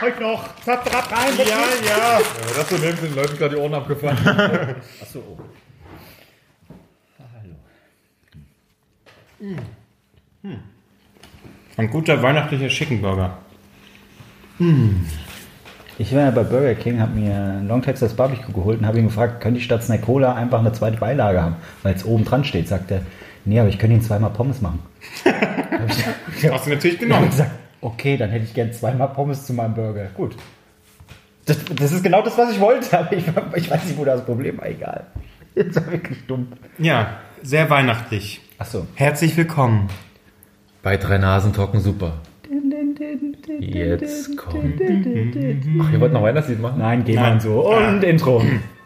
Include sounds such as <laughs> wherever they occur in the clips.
Heute noch. Zapp, zapp, rein. Ja, ja. Das so nimmt, den Leuten gerade die Ohren abgefallen. <laughs> Achso. Ein guter weihnachtlicher Chickenburger. Ich war ja bei Burger King, habe mir ein Long Texas Barbecue geholt und habe ihn gefragt, könnte ich statt Snack Cola einfach eine zweite Beilage haben, weil es oben dran steht. Sagt er, nee, aber ich könnte ihn zweimal Pommes machen. <laughs> Hast du natürlich genommen. gesagt, okay, dann hätte ich gern zweimal Pommes zu meinem Burger. Gut. Das, das ist genau das, was ich wollte, <laughs> aber ich, ich weiß nicht, wo das Problem war. Egal. Das war wirklich dumm. Ja, sehr weihnachtlich. Achso. Herzlich willkommen. Bei drei Nasen trocken super. Jetzt kommt. Ach, ihr wollt noch Weihnachtslied machen? Nein, geh mal so. Und Intro. <clears throat>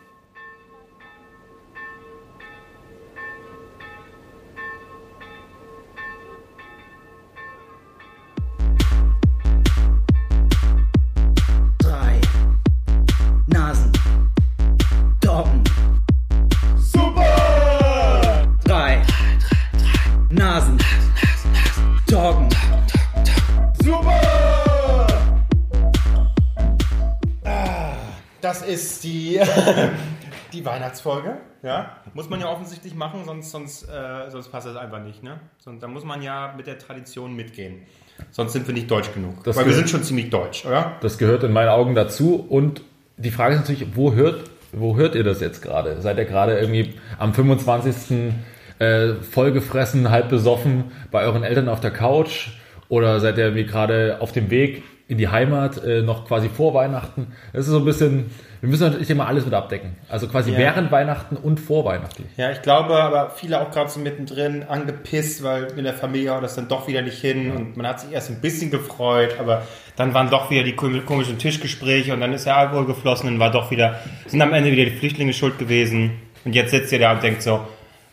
die, Weihnachtsfolge. Ja, muss man ja offensichtlich machen, sonst, sonst, äh, sonst passt das einfach nicht. Ne? Sonst, da muss man ja mit der Tradition mitgehen. Sonst sind wir nicht deutsch genug. Das Weil wir sind schon ziemlich deutsch, oder? Das gehört in meinen Augen dazu. Und die Frage ist natürlich, wo hört, wo hört ihr das jetzt gerade? Seid ihr gerade irgendwie am 25. Äh, vollgefressen, halb besoffen bei euren Eltern auf der Couch? Oder seid ihr irgendwie gerade auf dem Weg in die Heimat, äh, noch quasi vor Weihnachten? Das ist so ein bisschen, wir müssen natürlich immer alles mit abdecken. Also quasi Ja. während Weihnachten und vor Weihnachten. Ja, ich glaube, aber viele auch gerade so mittendrin angepisst, weil in der Familie haut das dann doch wieder nicht hin und man hat sich erst ein bisschen gefreut, aber dann waren doch wieder die kom- komischen Tischgespräche und dann ist der Alkohol geflossen und war doch wieder, sind am Ende wieder die Flüchtlinge schuld gewesen und jetzt sitzt ihr da und denkt so,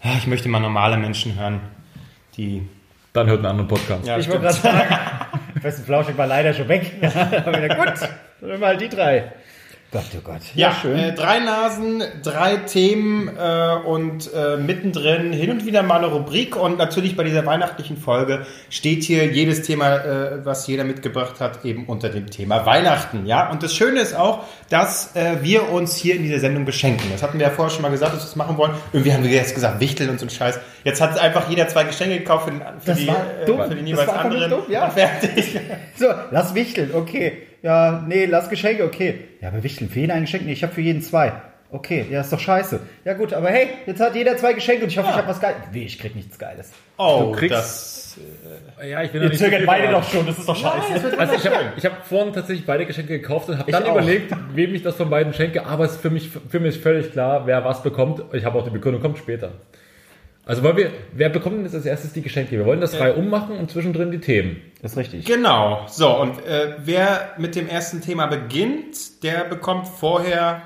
ah, ich möchte mal normale Menschen hören, die, Dann hört einen anderen Podcast. ja, Ich wollte gerade sagen, Fest und Flauschig war leider schon weg. <laughs> aber gut, dann nehmen wir halt die drei. Gott, oh Gott. Ja, Äh, drei Nasen, drei Themen äh, und äh, mittendrin hin und wieder mal eine Rubrik und natürlich bei dieser weihnachtlichen Folge steht hier jedes Thema, äh, was jeder mitgebracht hat, eben unter dem Thema Weihnachten. Ja, und das Schöne ist auch, dass äh, wir uns hier in dieser Sendung beschenken. Das hatten wir ja vorher schon mal gesagt, dass wir das machen wollen. Irgendwie haben wir jetzt gesagt, Wichteln und so ein Scheiß. Jetzt hat einfach jeder zwei Geschenke gekauft für den, für Das die, war äh, dumm. für den Das jeweils anderen dumm, ja. und <laughs> fertig. So, lass wichteln, okay. Ja, nee, lass Geschenke, okay. Ja, aber wichteln, für jeden ein Geschenk? Nee, ich habe für jeden zwei. Okay, ja, ist doch scheiße. Ja gut, aber hey, jetzt hat jeder zwei Geschenke und ich hoffe, ich habe was Geiles. Wie, ich krieg nichts Geiles. Oh, kriegst- das... Ja, ich bin Ihr zögert beide doch schon, das ist doch scheiße. Also ich habe ich hab vorhin tatsächlich beide Geschenke gekauft und habe dann auch. überlegt, wem ich das von beiden schenke. Aber es ist für mich, für mich völlig klar, wer was bekommt. Ich habe auch die Begründung, kommt später. Also weil wir, wer bekommt denn jetzt als erstes die Geschenke? Wir wollen das frei ummachen und zwischendrin die Themen. Das ist richtig. Genau. So, und äh, wer mit dem ersten Thema beginnt, der bekommt vorher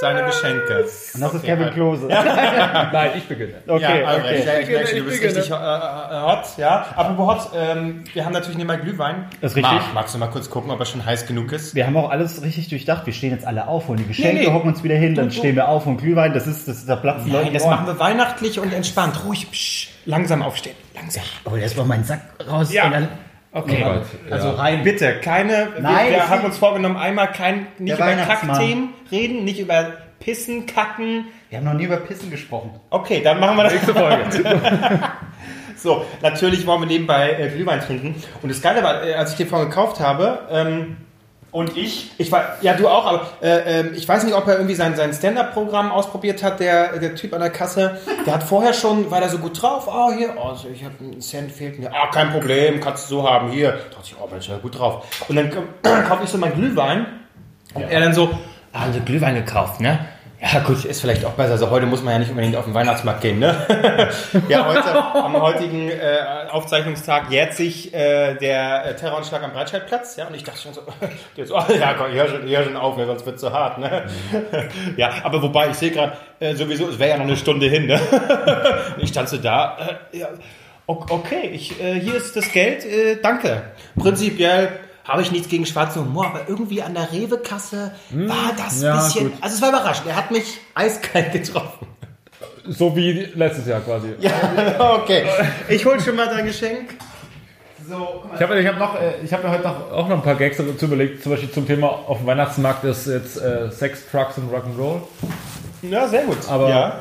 seine Geschenke. Und das ist Okay, Kevin halt. Klose. <laughs> Nein, ich beginne. Okay, ja, Albrecht, okay. ja, ich merke schon, du bist beginne. richtig äh, äh, hot, ja. Apropos hot, ähm, wir haben natürlich nebenbei Glühwein. Das ist richtig. Marc, magst du mal kurz gucken, ob er schon heiß genug ist? Wir haben auch alles richtig durchdacht. Wir stehen jetzt alle auf, holen die Geschenke, Nee, nee. hocken uns wieder hin, dann Du- du- stehen wir auf und Glühwein. Das ist, das ist der Platz. Nein, das machen wir weihnachtlich und entspannt. Ruhig, psch, langsam aufstehen. Langsam. Oh, jetzt mal meinen Sack raus. Ja. Okay. Alright, Also ja. rein. Bitte, keine. Nein, wir wir haben uns vorgenommen, einmal kein, nicht über. Kackthemen reden, nicht über Pissen, Kacken. wir haben noch nie über Pissen gesprochen. Okay, dann machen wir das. Nächste Folge. <laughs> So, natürlich wollen wir nebenbei äh, Glühwein trinken. Und das Geile war, äh, als ich den vorhin gekauft habe, ähm, und ich, ich war, ja du auch, aber äh, ähm, ich weiß nicht, ob er irgendwie sein, sein Stand-Up-Programm ausprobiert hat, der, der Typ an der Kasse. Der hat vorher schon, war da so gut drauf, oh hier, oh, also ich habe einen Cent fehlt mir, ah, kein Problem, kannst du so haben, hier. Da dachte ich, oh Mensch, ja gut drauf. Und dann <clears throat> kaufe ich so meinen Glühwein und er dann so, ah, haben Sie Glühwein gekauft, ne? Ja gut, ist vielleicht auch besser. Also heute muss man ja nicht unbedingt auf den Weihnachtsmarkt gehen, ne? <laughs> ja, heute, am heutigen äh, Aufzeichnungstag jährt sich äh, der äh, Terroranschlag am Breitscheidplatz. Ja, und ich dachte schon so, <laughs> so oh, ja komm, hör schon, hör schon auf, ne, sonst wird zu hart, ne? <laughs> ja, aber wobei, ich sehe gerade, äh, sowieso, es wäre ja noch eine Stunde hin, ne? Ich stand so da, äh, ja, okay, ich, äh, hier ist das Geld, danke. Prinzipiell habe ich nichts gegen schwarzen Humor, aber irgendwie an der Rewe-Kasse war das ja, bisschen, gut. also es war überraschend, er hat mich eiskalt getroffen. So wie letztes Jahr quasi. Ja, <laughs> okay. Ich hol schon mal dein Geschenk. So. Ich habe ich hab noch, äh, ich habe mir heute noch, auch noch ein paar Gags dazu überlegt, zum Beispiel zum Thema auf dem Weihnachtsmarkt ist jetzt äh, Sex, Trucks und Rock'n'Roll. Ja, sehr gut. Aber- ja,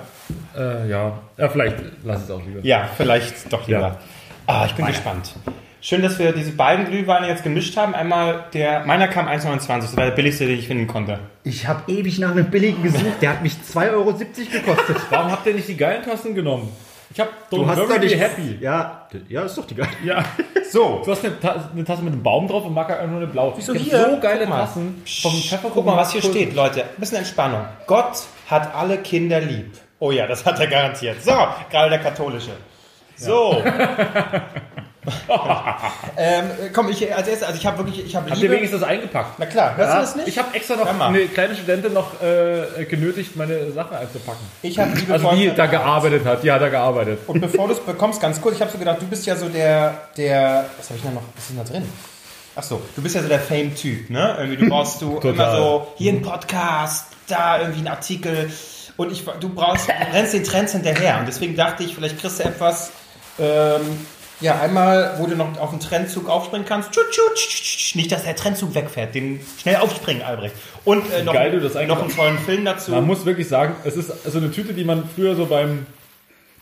Äh, ja. ja, vielleicht lass es auch lieber. ja vielleicht doch lieber. Ja. Ah, ich bin gespannt. Schön, dass wir diese beiden Glühweine jetzt gemischt haben. Einmal der, meiner kam 1,29, das war der billigste, den ich finden konnte. Ich habe ewig nach einem billigen gesucht. Der hat mich 2,70 Euro gekostet. <laughs> Warum habt ihr nicht die geilen Tassen genommen? Ich habe Du hast nicht happy. Ja, ja, ist doch die geile. Ja. <laughs> So, Du hast eine, Ta eine Tasse mit einem Baum drauf und Marker nur eine blaue. Wieso hier? so geile. Tassen vom Pfefferkuchen. guck mal, was hier steht, Leute. Ein bisschen Entspannung. Gott hat alle Kinder lieb. Oh ja, das hat er garantiert. So, gerade der katholische. So. <laughs> <laughs> ähm, komm, ich als erstes, also ich habe wirklich, ich habe Habt ihr wenigstens das eingepackt? Na klar, hörst du das nicht? Ich habe extra noch eine kleine Studentin noch äh, genötigt, meine Sachen einzupacken. Ich habe Liebe Also die da gearbeitet hat, die hat da gearbeitet. Und bevor du es bekommst, ganz kurz, ich habe so gedacht, du bist ja so der, der, was habe ich denn noch, was ist denn da drin? Ach so, du bist ja so der Fame-Typ, ne? Irgendwie, du brauchst du <laughs> immer so, hier ein Podcast, da irgendwie ein Artikel und ich, du brauchst, du rennst den Trends hinterher und deswegen dachte ich, vielleicht kriegst du etwas, ähm, ja, einmal, wo du noch auf den Trendzug aufspringen kannst, tschut, tschut, tsch, tsch, tsch, nicht, dass der Trendzug wegfährt, den schnell aufspringen, Albrecht. Und äh, noch, geil du das noch einen tollen Film dazu. Man muss wirklich sagen, es ist so eine Tüte, die man früher so beim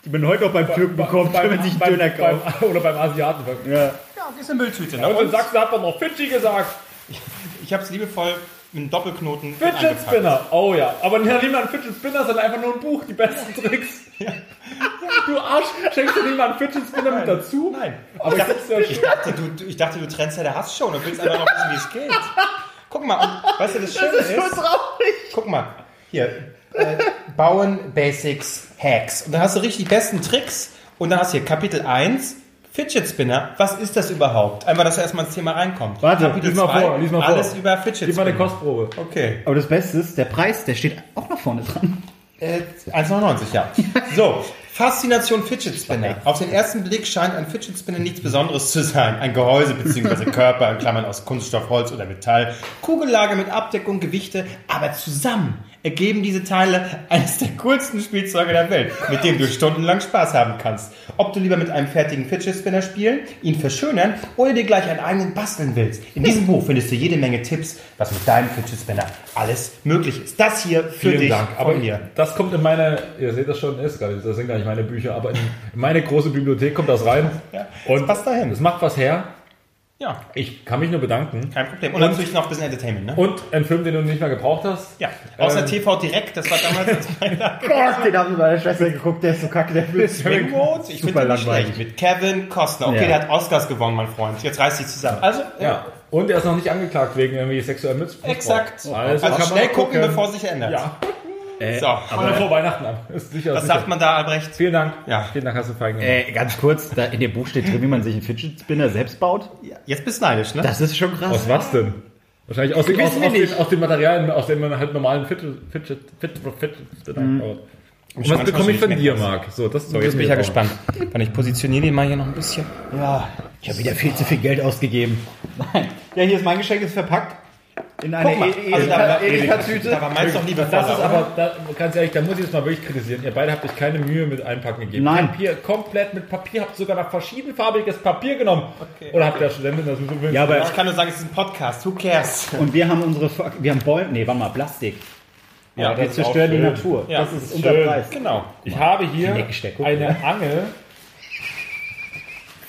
Die man heute auch beim Türken bekommt, wenn man sich einen Döner kauft. Beim, oder beim Asiaten. Ja. ja, ist eine Mülltüte. Ne? Und in Sachsen hat man noch Fidschi gesagt. <laughs> ich habe es liebevoll mit einem Doppelknoten Fidget. Spinner. Oh ja. Aber nicht mal ein Fidget Spinner, sondern einfach nur ein Buch, die besten Tricks. Du Arsch, schenkst du nicht mal einen Fidget Spinner mit dazu? Nein. Aber ich, dachte, ich, dachte, du, ich dachte, du trennst ja der Hass schon und willst einfach noch wissen, wie es geht. Guck mal, und, weißt du, das Schöne ist, traurig. guck mal, hier, äh, Bauen, Basics, Hacks. Und dann hast du richtig die besten Tricks und dann hast du hier Kapitel 1, Fidget Spinner. Was ist das überhaupt? Einfach, dass er erstmal ins Thema reinkommt. Warte, Kapitel lies mal zwei, vor, lies mal vor. Alles über Fidget Gib mal eine Spinner. Kostprobe. Okay. Aber das Beste ist, der Preis, der steht auch noch vorne dran. Äh, 1,99, ja. <laughs> So, Faszination Fidget Spinner. Auf den ersten Blick scheint ein Fidget Spinner nichts Besonderes zu sein. Ein Gehäuse bzw. Körper in Klammern aus Kunststoff, Holz oder Metall, Kugellage mit Abdeckung, Gewichte, aber zusammen ergeben diese Teile eines der coolsten Spielzeuge der Welt, mit dem du stundenlang Spaß haben kannst. Ob du lieber mit einem fertigen Fidget Spinner spielen, ihn verschönern oder dir gleich einen eigenen basteln willst. In diesem Buch findest du jede Menge Tipps, was mit deinem Fidget Spinner alles möglich ist. Das hier für Vielen dich Dank. Aber mir. das kommt in meine, ihr seht das schon, ist gar nicht, das sind gar nicht meine Bücher, aber in meine große Bibliothek kommt das rein. Ja, und das passt dahin. Es macht was her. Ja, Ich kann mich nur bedanken. kein Problem. Und, natürlich noch ein bisschen Entertainment, ne? Und ein Film, den du nicht mehr gebraucht hast. Ja, außer Ähm, TV Direkt, das war damals als Beitrag. <laughs> <laughs> Gott, den haben wir bei der Schwester geguckt, der ist so kacke, der will Ringwood, ich finde den nicht schlecht. Mit Kevin Costner. Okay, Ja. der hat Oscars gewonnen, mein Freund. Jetzt reißt sich zusammen. Also, Ja. Und er ist noch nicht angeklagt wegen irgendwie sexuellem Missbrauch. exakt. Also, Also, kann man schnell gucken, gucken. bevor sich ändert. Ja. So, Aber vor Weihnachten ab. <laughs> Ist sicher, was sicher. sagt man da, Albrecht? Vielen Dank. Ja. Vielen Dank, hast du fein gemacht. Äh, ganz <laughs> kurz, da in dem Buch steht drin, wie man sich einen Fidget Spinner selbst baut. Jetzt bist du neidisch, ne? Das ist schon krass. Aus was denn? Wahrscheinlich aus, den, aus, aus, den, aus den Materialien, aus denen man halt normalen Fidget, Fidget, Fidget, Fidget Spinner Mhm. baut. Und was bekomme ich von dir. Marc? So, das So, jetzt bin ich ja gespannt. Und ich positioniere den mal hier noch ein bisschen. Ja, ich habe wieder viel zu viel Geld ausgegeben. Nein. <laughs> Ja, hier ist mein Geschenk, ist verpackt. In eine mal, E- also da war- Edeka-Tüte. Da war meins noch lieber Das ist aber, da, ganz ehrlich, da muss ich jetzt mal wirklich kritisieren. Ihr beide habt euch keine Mühe mit Einpacken gegeben. Nein. Papier, komplett mit Papier, habt sogar noch verschiedenfarbiges Papier genommen. Oder habt der Studentin das mit Ja, aber Ich kann nur sagen, es ist ein Podcast. Who cares? und wir haben unsere, wir haben Bäume, nee, warte mal, Plastik. Ja, wir das zerstören die. Natur. Ja, das ist ist unser schön. Preis. Genau. Ich habe hier eine Angel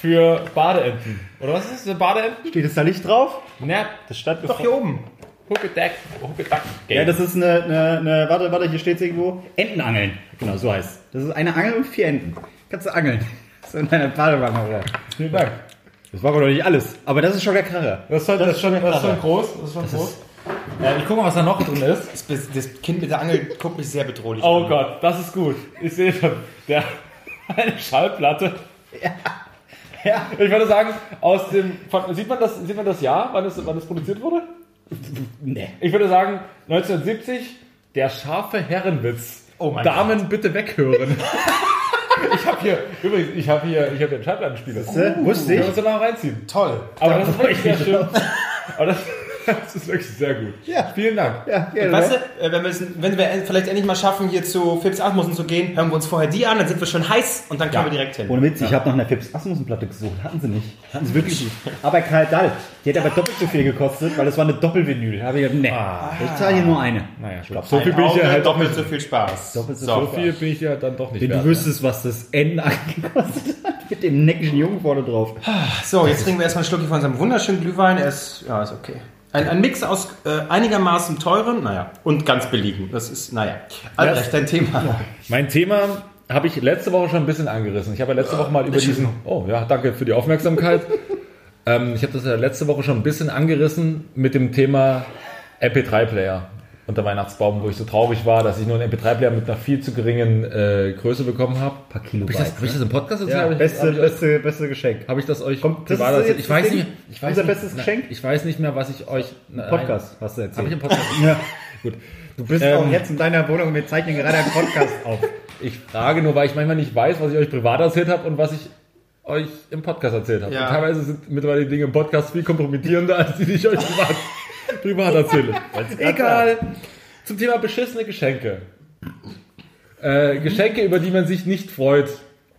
für Badeenten. Oder was ist das? Eine Badeenten? Steht es da nicht drauf? Ne, Das stand Doch hier oben. Hookedack, Hookedack. Ja, das ist eine, eine, eine warte, warte, hier steht es irgendwo. Entenangeln. Genau, so heißt es. Das ist eine Angel und vier Enten. Kannst du angeln. So in deiner Badewanne, oder? Vielen Dank. Das war aber noch nicht alles. Aber das ist schon der Karre. Das ist schon, das ist schon, das ist schon groß. Das ist schon groß. Äh, ich gucke mal, was da noch drin ist. Das, das Kind mit der Angel guckt mich sehr bedrohlich Oh an. Gott, das ist gut. Ich sehe schon. Der, <laughs> eine Schallplatte. Ja. Ich würde sagen, aus dem. Von, sieht, man das, sieht man das Jahr, wann es, wann es produziert wurde? Nee. Ich würde sagen, 1970, der scharfe Herrenwitz. Oh mein Damen bitte weghören. <laughs> ich habe hier, übrigens, ich habe hier, ich habe einen Schallplattenspieler. Wusste Können wir ich. uns da mal reinziehen. Toll. Aber das ist wirklich ich sehr schön. Aber das, Das ist wirklich sehr gut. Ja. Vielen Dank. Ja, ja, Weißt du, äh, wenn wir, es, wenn wir vielleicht endlich mal schaffen, hier zu Philips Asmussen zu gehen, hören wir uns vorher die an, dann sind wir schon heiß und dann können wir direkt hin. Ohne Witz, ich habe nach einer Philips Asmussen Platte gesucht. Hatten sie nicht. Hatten sie wirklich nicht. Aber Karl Dahl, die hat aber doppelt so viel gekostet, weil das war eine Doppelvinyl. Da habe ich gedacht, nee, ich zahle hier nur eine. Naja, ich glaube, so viel bin ich ja halt doch doppelt so viel Spaß. Doppelt so So viel. bin ich ja dann doch nicht Wenn wert. du wüsstest, was das N gekostet hat, mit dem neckischen Jungen vorne drauf. So, jetzt trinken wir erstmal einen Schluck von unserem wunderschönen Glühwein. Er ist, ja, ist okay. Ein, ein Mix aus äh, einigermaßen teuren, naja, und ganz billigen. Das ist, naja. Albrecht, dein Thema. Mein Thema habe ich letzte Woche schon ein bisschen angerissen. Ich habe ja letzte Woche mal über diesen. Oh ja, danke für die Aufmerksamkeit. <laughs> ähm, ich habe das ja letzte Woche schon ein bisschen angerissen mit dem Thema MP3-Player unter Weihnachtsbaum, wo ich so traurig war, dass ich nur einen MP3-Player mit einer viel zu geringen äh, Größe bekommen habe. Ein paar Kilo Habe ich, das- hab ich das im Podcast erzählt? Ja, beste, hab ich, beste, beste Geschenk. Habe ich das euch Kommt- das privat erzählt? Ich weiß das nicht, Ding? ich weiß Unser nicht, bestes na, Geschenk? Ich weiß nicht mehr, was ich euch. Nein, Podcast, hast du erzählt. Habe ich im Podcast? <laughs> Ja. Gut. Du bist Ähm, auch jetzt in deiner Wohnung und wir zeichnen gerade einen Podcast auf. Ich frage nur, weil ich manchmal nicht weiß, was ich euch privat erzählt habe und was ich euch im Podcast erzählt habe. Ja. Und teilweise sind mittlerweile die Dinge im Podcast viel kompromittierender, <laughs> als die, die ich euch privat, privat erzähle. Egal. Zum Thema beschissene Geschenke. Äh, Geschenke, über die man sich nicht freut.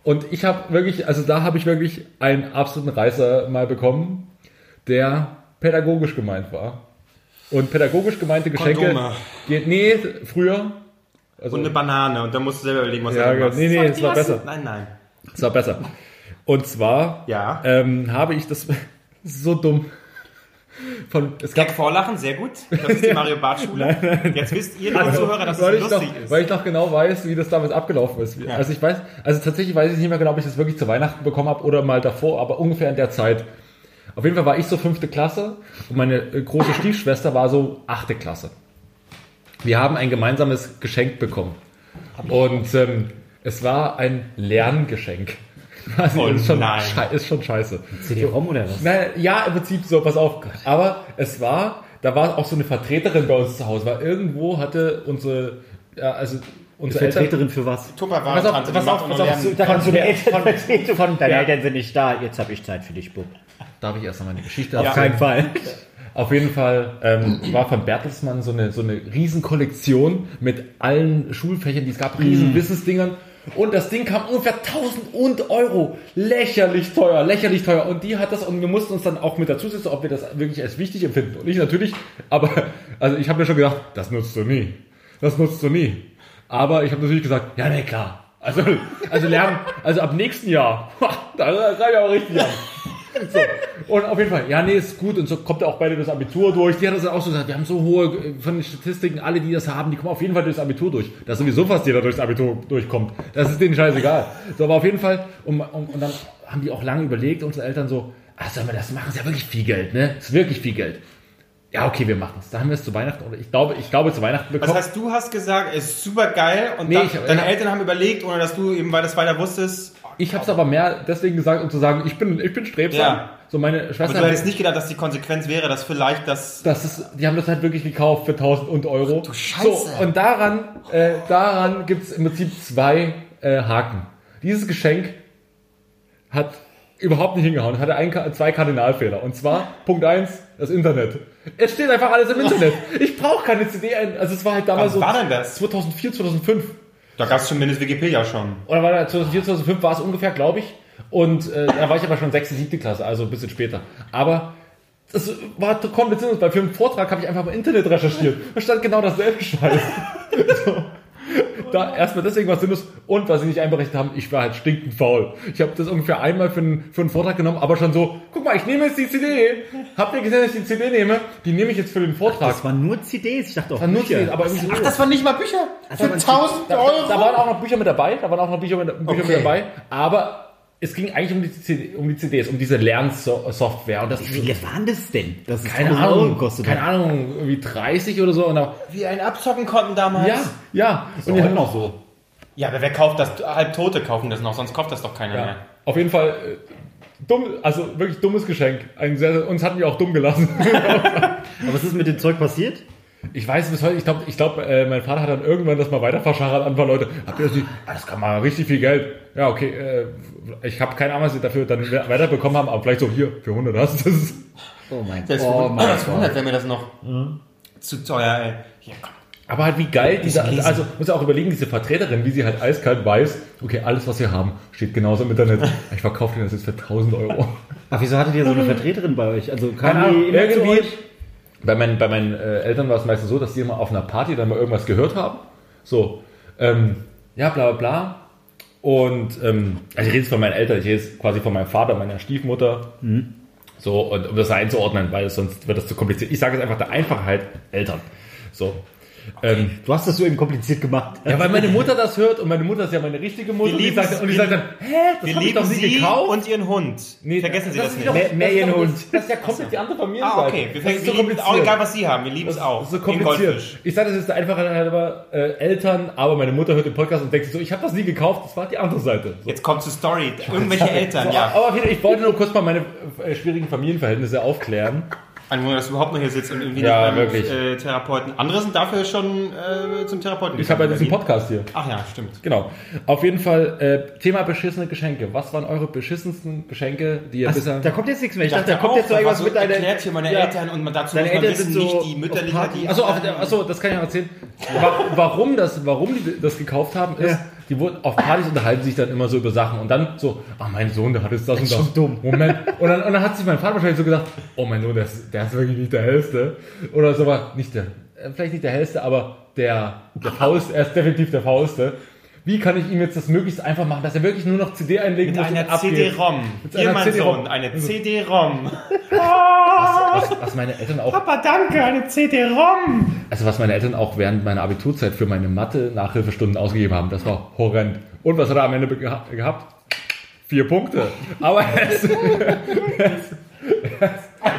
Und ich habe wirklich, also da habe ich wirklich einen absoluten Reißer mal bekommen, der pädagogisch gemeint war. Und pädagogisch gemeinte Geschenke Kondome. geht, nee, früher. Also, Und eine Banane. Und dann musst du selber überlegen, was Ja, du machst. nee, nee, es war besser. Nein, nein. Es war besser. Und zwar Ja. ähm, habe ich das <laughs> so dumm von es Gag vorlachen, sehr gut. Das ist die <laughs> Mario Bart Schule. Jetzt wisst ihr, liebe Zuhörer, dass es lustig noch, ist. weil ich noch genau weiß, wie das damals abgelaufen ist. Ja. Also ich weiß, also tatsächlich weiß ich nicht mehr genau, ob ich das wirklich zu Weihnachten bekommen habe oder mal davor, aber ungefähr in der Zeit. Auf jeden Fall war ich so fünfte Klasse und meine äh, große Stiefschwester war so achte Klasse. Wir haben ein gemeinsames Geschenk bekommen. Und ähm, es war ein Lerngeschenk. Also Oh ist, schon, ist schon scheiße. CD-ROM oder was? Nein, ja, im Prinzip so, pass auf. Aber es war, da war auch so eine Vertreterin bei uns zu Hause, weil irgendwo hatte unsere, ja, also unsere Eltern, Vertreterin für was? Tupperware Pass auf, pass auf, auch pass auf, da kannst du Von- Elternvertretung <laughs> Von deine Ja. Eltern sind nicht da, jetzt habe ich Zeit für dich, Bub. Darf ich erst einmal eine Geschichte Ja. Auf keinen Fall. Auf jeden Fall ähm, war von Bertelsmann so eine, so eine riesen Kollektion mit allen Schulfächern, die es gab, riesen Wissensdingern. Und das Ding kam ungefähr 1000 und Euro. Lächerlich teuer, lächerlich teuer. Und die hat das, und wir mussten uns dann auch mit dazu setzen, ob wir das wirklich als wichtig empfinden. Und ich natürlich, aber, also ich habe mir schon gedacht, das nutzt du nie. Das nutzt du nie. Aber ich habe natürlich gesagt, ja, ne, klar. Also, also lernen, also ab nächsten Jahr, <laughs> da kann ich auch richtig an. So. Und auf jeden Fall, ja, nee, ist gut. Und so kommt er auch beide das Abitur durch. Die hat das auch so gesagt, wir haben so hohe, äh, von den Statistiken, alle, die das haben, die kommen auf jeden Fall durchs Abitur durch. Dass sowieso fast jeder durchs Abitur durchkommt. Das ist denen scheißegal. So, aber auf jeden Fall, und, und, und dann haben die auch lange überlegt, unsere Eltern so, ach, sollen wir das machen? Ist ja wirklich viel Geld, ne? Ist wirklich viel Geld. Ja, okay, wir machen es. Da haben wir es zu Weihnachten, oder ich glaube, ich glaube zu Weihnachten bekommen. Das heißt, du hast gesagt, es ist super geil und Nee, dann, ich- deine ja. Eltern haben überlegt, ohne dass du eben, weil das weiter wusstest. Ich habe es aber mehr deswegen gesagt, um zu sagen, ich bin, ich bin strebsam. Ja. So meine Schwester. du hättest nicht gedacht, dass die Konsequenz wäre, dass vielleicht das. Das ist, die haben das halt wirklich gekauft für 1000 und Euro. du Scheiße. So, und daran, äh, daran gibt es im Prinzip zwei äh, Haken. Dieses Geschenk hat überhaupt nicht hingehauen, hatte ein, zwei Kardinalfehler. Und zwar, Punkt eins das Internet. Es steht einfach alles im <laughs> Internet. Ich brauche keine CD, also es war halt damals Wann so war denn das? 2004, 2005. Da gab es zumindest Wikipedia schon. Oder war da 2004, 2005 war es ungefähr, glaube ich. Und äh, da war ich aber schon 6., 7. Klasse, also ein bisschen später. Aber das war kompliziert, weil für einen Vortrag habe ich einfach im Internet recherchiert. Da stand genau dasselbe Scheiß. <laughs> so. Da erstmal deswegen was sinnlos und was sie nicht einberechnet haben, ich war halt stinkend faul. Ich habe das ungefähr einmal für einen, für einen Vortrag genommen, aber schon so, guck mal, ich nehme jetzt die CD. Habt ihr gesehen, dass ich die CD nehme? Die nehme ich jetzt für den Vortrag. Das waren nur CDs, ich dachte auch nur Bücher. CDs, aber so. Ach, das waren nicht mal Bücher. Für waren 1000 Da, Euro. da waren auch noch Bücher mit dabei, da waren auch noch Bücher mit, Bücher Okay. mit dabei, aber es ging eigentlich um die, CD, um die CDs, um diese Lernsoftware und das Wie viele waren das denn? Das ist keine 1000 Euro Ahnung, gekostet keine. Ahnung, irgendwie 30 oder so und Wie ein abzocken konnten damals. ja, ja, und die heute haben noch so. Ja, aber wer kauft das? Halbtote kaufen das noch, sonst kauft das doch keiner ja, mehr. auf jeden Fall äh, dumm, also wirklich dummes Geschenk. Ein sehr, uns hatten die auch dumm gelassen. <laughs> Aber was ist mit dem Zeug passiert? Ich weiß bis heute, ich glaube, ich glaub, äh, mein Vater hat dann irgendwann das mal weiter verschachert an ein paar Leute. Habt ihr das nicht? Ah, das kann mal richtig viel Geld. Ja, okay, äh, ich habe keine Ahnung, was sie dafür dann weiterbekommen haben, aber vielleicht so hier, für 100 hast du das. Oh mein Selbst oh für mein 200 Gott. wäre mir das noch zu teuer, ey. Hier, komm. Aber halt wie geil diese, also muss ja auch überlegen, diese Vertreterin, wie sie halt eiskalt weiß, okay, alles was wir haben, steht genauso im Internet. Ich verkaufe dir das jetzt für 1000 Euro. Ach, wieso hattet ihr so eine Vertreterin bei euch? Also Keine kam Ahnung, die immer zu irgendwie, euch? Bei meinen, bei meinen äh, Eltern war es meistens so, dass die immer auf einer Party dann mal irgendwas gehört haben. So, ähm, ja, bla bla bla. Und ähm, also ich rede jetzt von meinen Eltern, ich rede jetzt quasi von meinem Vater, meiner Stiefmutter. So, und um das einzuordnen, weil sonst wird das zu kompliziert. Ich sage jetzt einfach der Einfachheit Eltern. So. Ähm, Du hast das so eben kompliziert gemacht. ja, weil meine Mutter das hört und meine Mutter ist ja meine richtige Mutter. Wir und sagt, es- und die wir- sagt dann, hä, das Wir habe ich lieben doch nie Sie gekauft. und Ihren Hund. Nee, Vergessen Sie das, ist nicht. doch- Mehr- das ist Meerjährenhund. doch- Das ist ja komplett die andere Familienseite. Ah, okay. Wir, das ist so lieben auch kompliziert. egal, was Sie haben. Wir lieben es Das auch. ist so kompliziert. Ich sage das jetzt einfach halber äh, Eltern, aber meine Mutter hört den Podcast und denkt sich so, ich habe das nie gekauft, das war die andere Seite. So. Jetzt kommt zur Story. Irgendwelche Eltern, So, ja. Aber ich wollte nur kurz mal meine äh, schwierigen Familienverhältnisse aufklären. Ein Wunder, dass du überhaupt noch hier sitzt und irgendwie Ja, nicht beim wirklich. Äh, Therapeuten. Andere sind dafür schon äh, zum Therapeuten Ich habe ja diesen. Podcast hier. Ach ja, stimmt. Genau. Auf jeden Fall äh, Thema beschissene Geschenke. Was waren eure beschissensten Geschenke, die ihr bisher... Da kommt jetzt nichts mehr. Ich Ich dachte, da kommt auch, jetzt so irgendwas so mit deiner... erklärt hier meine Ja. Eltern und man dazu Deine muss man Eltern wissen, sind so nicht die mütterliche, die... Achso, achso, das kann ich auch erzählen. <laughs> Wa- Warum, das, warum die das gekauft haben, ist, Ja. Die wurden auf Partys unterhalten sich dann immer so über Sachen und dann so, ah, mein Sohn, der hat jetzt das und das. schon dumm. Moment. Und dann, und dann hat sich mein Vater wahrscheinlich so gedacht, oh, mein Sohn, der ist, der ist wirklich nicht der hellste. Oder so, aber nicht der, äh, vielleicht nicht der hellste, aber der, der <laughs> Faust, er ist definitiv der Fausteste. Wie kann ich ihm jetzt das möglichst einfach machen, dass er wirklich nur noch CD einlegen Mit muss und einer? CD-ROM. CD-ROM. Sohn, eine CD-ROM. Was, was meine Eltern auch Papa, danke, eine CD-ROM. Also was meine Eltern auch während meiner Abiturzeit für meine Mathe-Nachhilfestunden ausgegeben haben, das war horrend. Und was hat er am Ende geha- gehabt? Vier Punkte. Aber es, <laughs>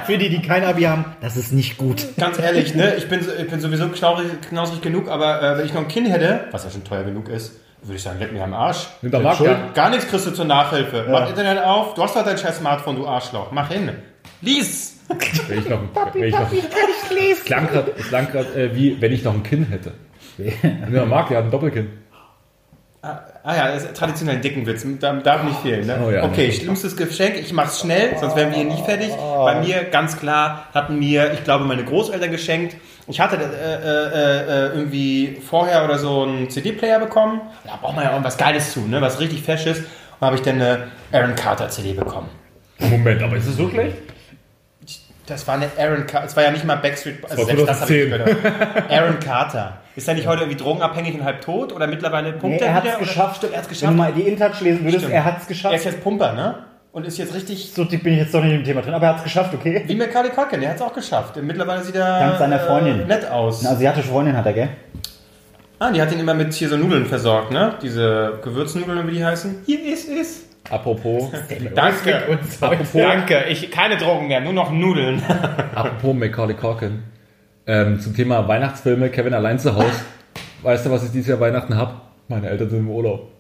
Für die, die kein Abi haben, das ist nicht gut. Ganz ehrlich, ne? ich, bin, ich bin sowieso knauserig, knausrig genug, aber äh, wenn ich noch ein Kind hätte, was ja schon teuer genug ist, würde ich sagen, leck mich am Arsch. Nimmt der Markt, Schuld, ja. Gar nichts kriegst du zur Nachhilfe. Mach Internet auf, du hast doch dein scheiß Smartphone, du Arschloch. Mach hin. Lies! wenn ich noch, wenn ich noch, es klang grad, es klang grad, äh, wie wenn ich noch ein Kind hätte. Der Marc, der hat ein Doppelkind. Ah, ah ja, das ist traditionell ein dicken Witz, darf, darf nicht fehlen. Ne? Oh ja, okay, ne. schlimmstes Geschenk, ich mach's schnell, sonst wären wir hier nicht fertig. Bei mir, ganz klar, hatten mir, ich glaube, meine Großeltern geschenkt. Ich hatte äh, äh, äh, irgendwie vorher oder so einen CD-Player bekommen. Da braucht man ja irgendwas Geiles zu, ne? was richtig Fesches. Und habe ich dann eine Aaron Carter CD bekommen. Moment, aber ist es so schlecht? Das war eine Aaron Carter, es war ja nicht mal Backstreet, also war selbst das habe ich 2010. gehört. Aaron Carter. Ist er nicht heute irgendwie drogenabhängig und halb tot oder mittlerweile pumpt Nee, er hat es geschafft. Er hat's Wenn du geschafft. mal die InTouch lesen würdest, Stimmt. er hat es Er ist geschafft. jetzt Pumper, ne? Und ist jetzt richtig So tief bin ich jetzt doch nicht im Thema drin, aber er hat es geschafft, okay? wie Macaulay Culkin, der hat es auch geschafft. Mittlerweile sieht er Dank seiner Freundin. Äh, nett aus. Eine asiatische Freundin hat er, gell? Ah, die hat ihn immer mit hier so Nudeln versorgt, ne? Diese Gewürznudeln, wie die heißen. Hier ist es. Apropos, Danke. apropos, Danke. Ich, keine Drogen mehr, nur noch Nudeln. <laughs> apropos Macaulay Culkin. Ähm, zum Thema Weihnachtsfilme, Kevin allein zu Hause. Weißt du, was ich dieses Jahr Weihnachten hab? Meine Eltern sind im Urlaub.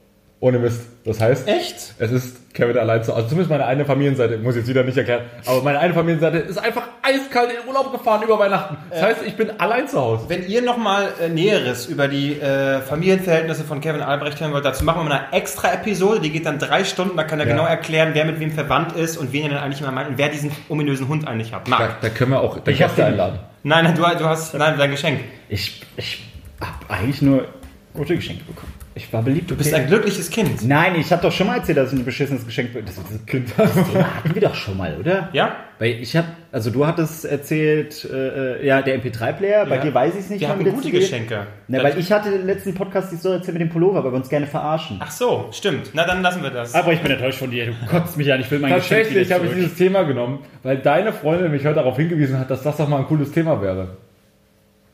Ohne Mist. Das heißt, Echt? Es ist Kevin allein zu Also zumindest meine eine Familienseite, muss ich jetzt wieder nicht erklären, aber meine eine Familienseite ist einfach eiskalt in den Urlaub gefahren über Weihnachten. Das heißt, ich bin allein zu Hause. Wenn ihr nochmal äh, Näheres über die äh, Familienverhältnisse von Kevin Albrecht hören wollt, dazu machen wir mal eine extra Episode, die geht dann drei Stunden, da kann er Ja. genau erklären, wer mit wem verwandt ist und wen er dann eigentlich immer meint und wer diesen ominösen Hund eigentlich hat. Da, Marc. da können wir auch Ich hab Gäste den- einladen. Nein, nein, du, du hast nein, dein Geschenk. Ich, ich hab eigentlich nur gute Geschenke bekommen. Ich war beliebt. Du bist ein glückliches Kind. Nein, ich habe doch schon mal erzählt, dass ich ein beschissenes Geschenk be- Das, das Kind <laughs> hatten wir doch schon mal, oder? Ja? Weil ich habe, also du hattest erzählt, äh, äh, ja, der MP3-Player, bei Ja. dir weiß ich es nicht. Wir haben gute Geschenke. Na, weil ich hatte den letzten Podcast die Story erzählt mit dem Pullover, weil wir uns gerne verarschen. Ach so, stimmt. Na, dann lassen wir das. Aber ich bin enttäuscht von dir, du kotzt mich an, ich will mein Tatsächlich Geschenk habe ich dieses Thema genommen, weil deine Freundin mich heute darauf hingewiesen hat, dass das doch mal ein cooles Thema wäre.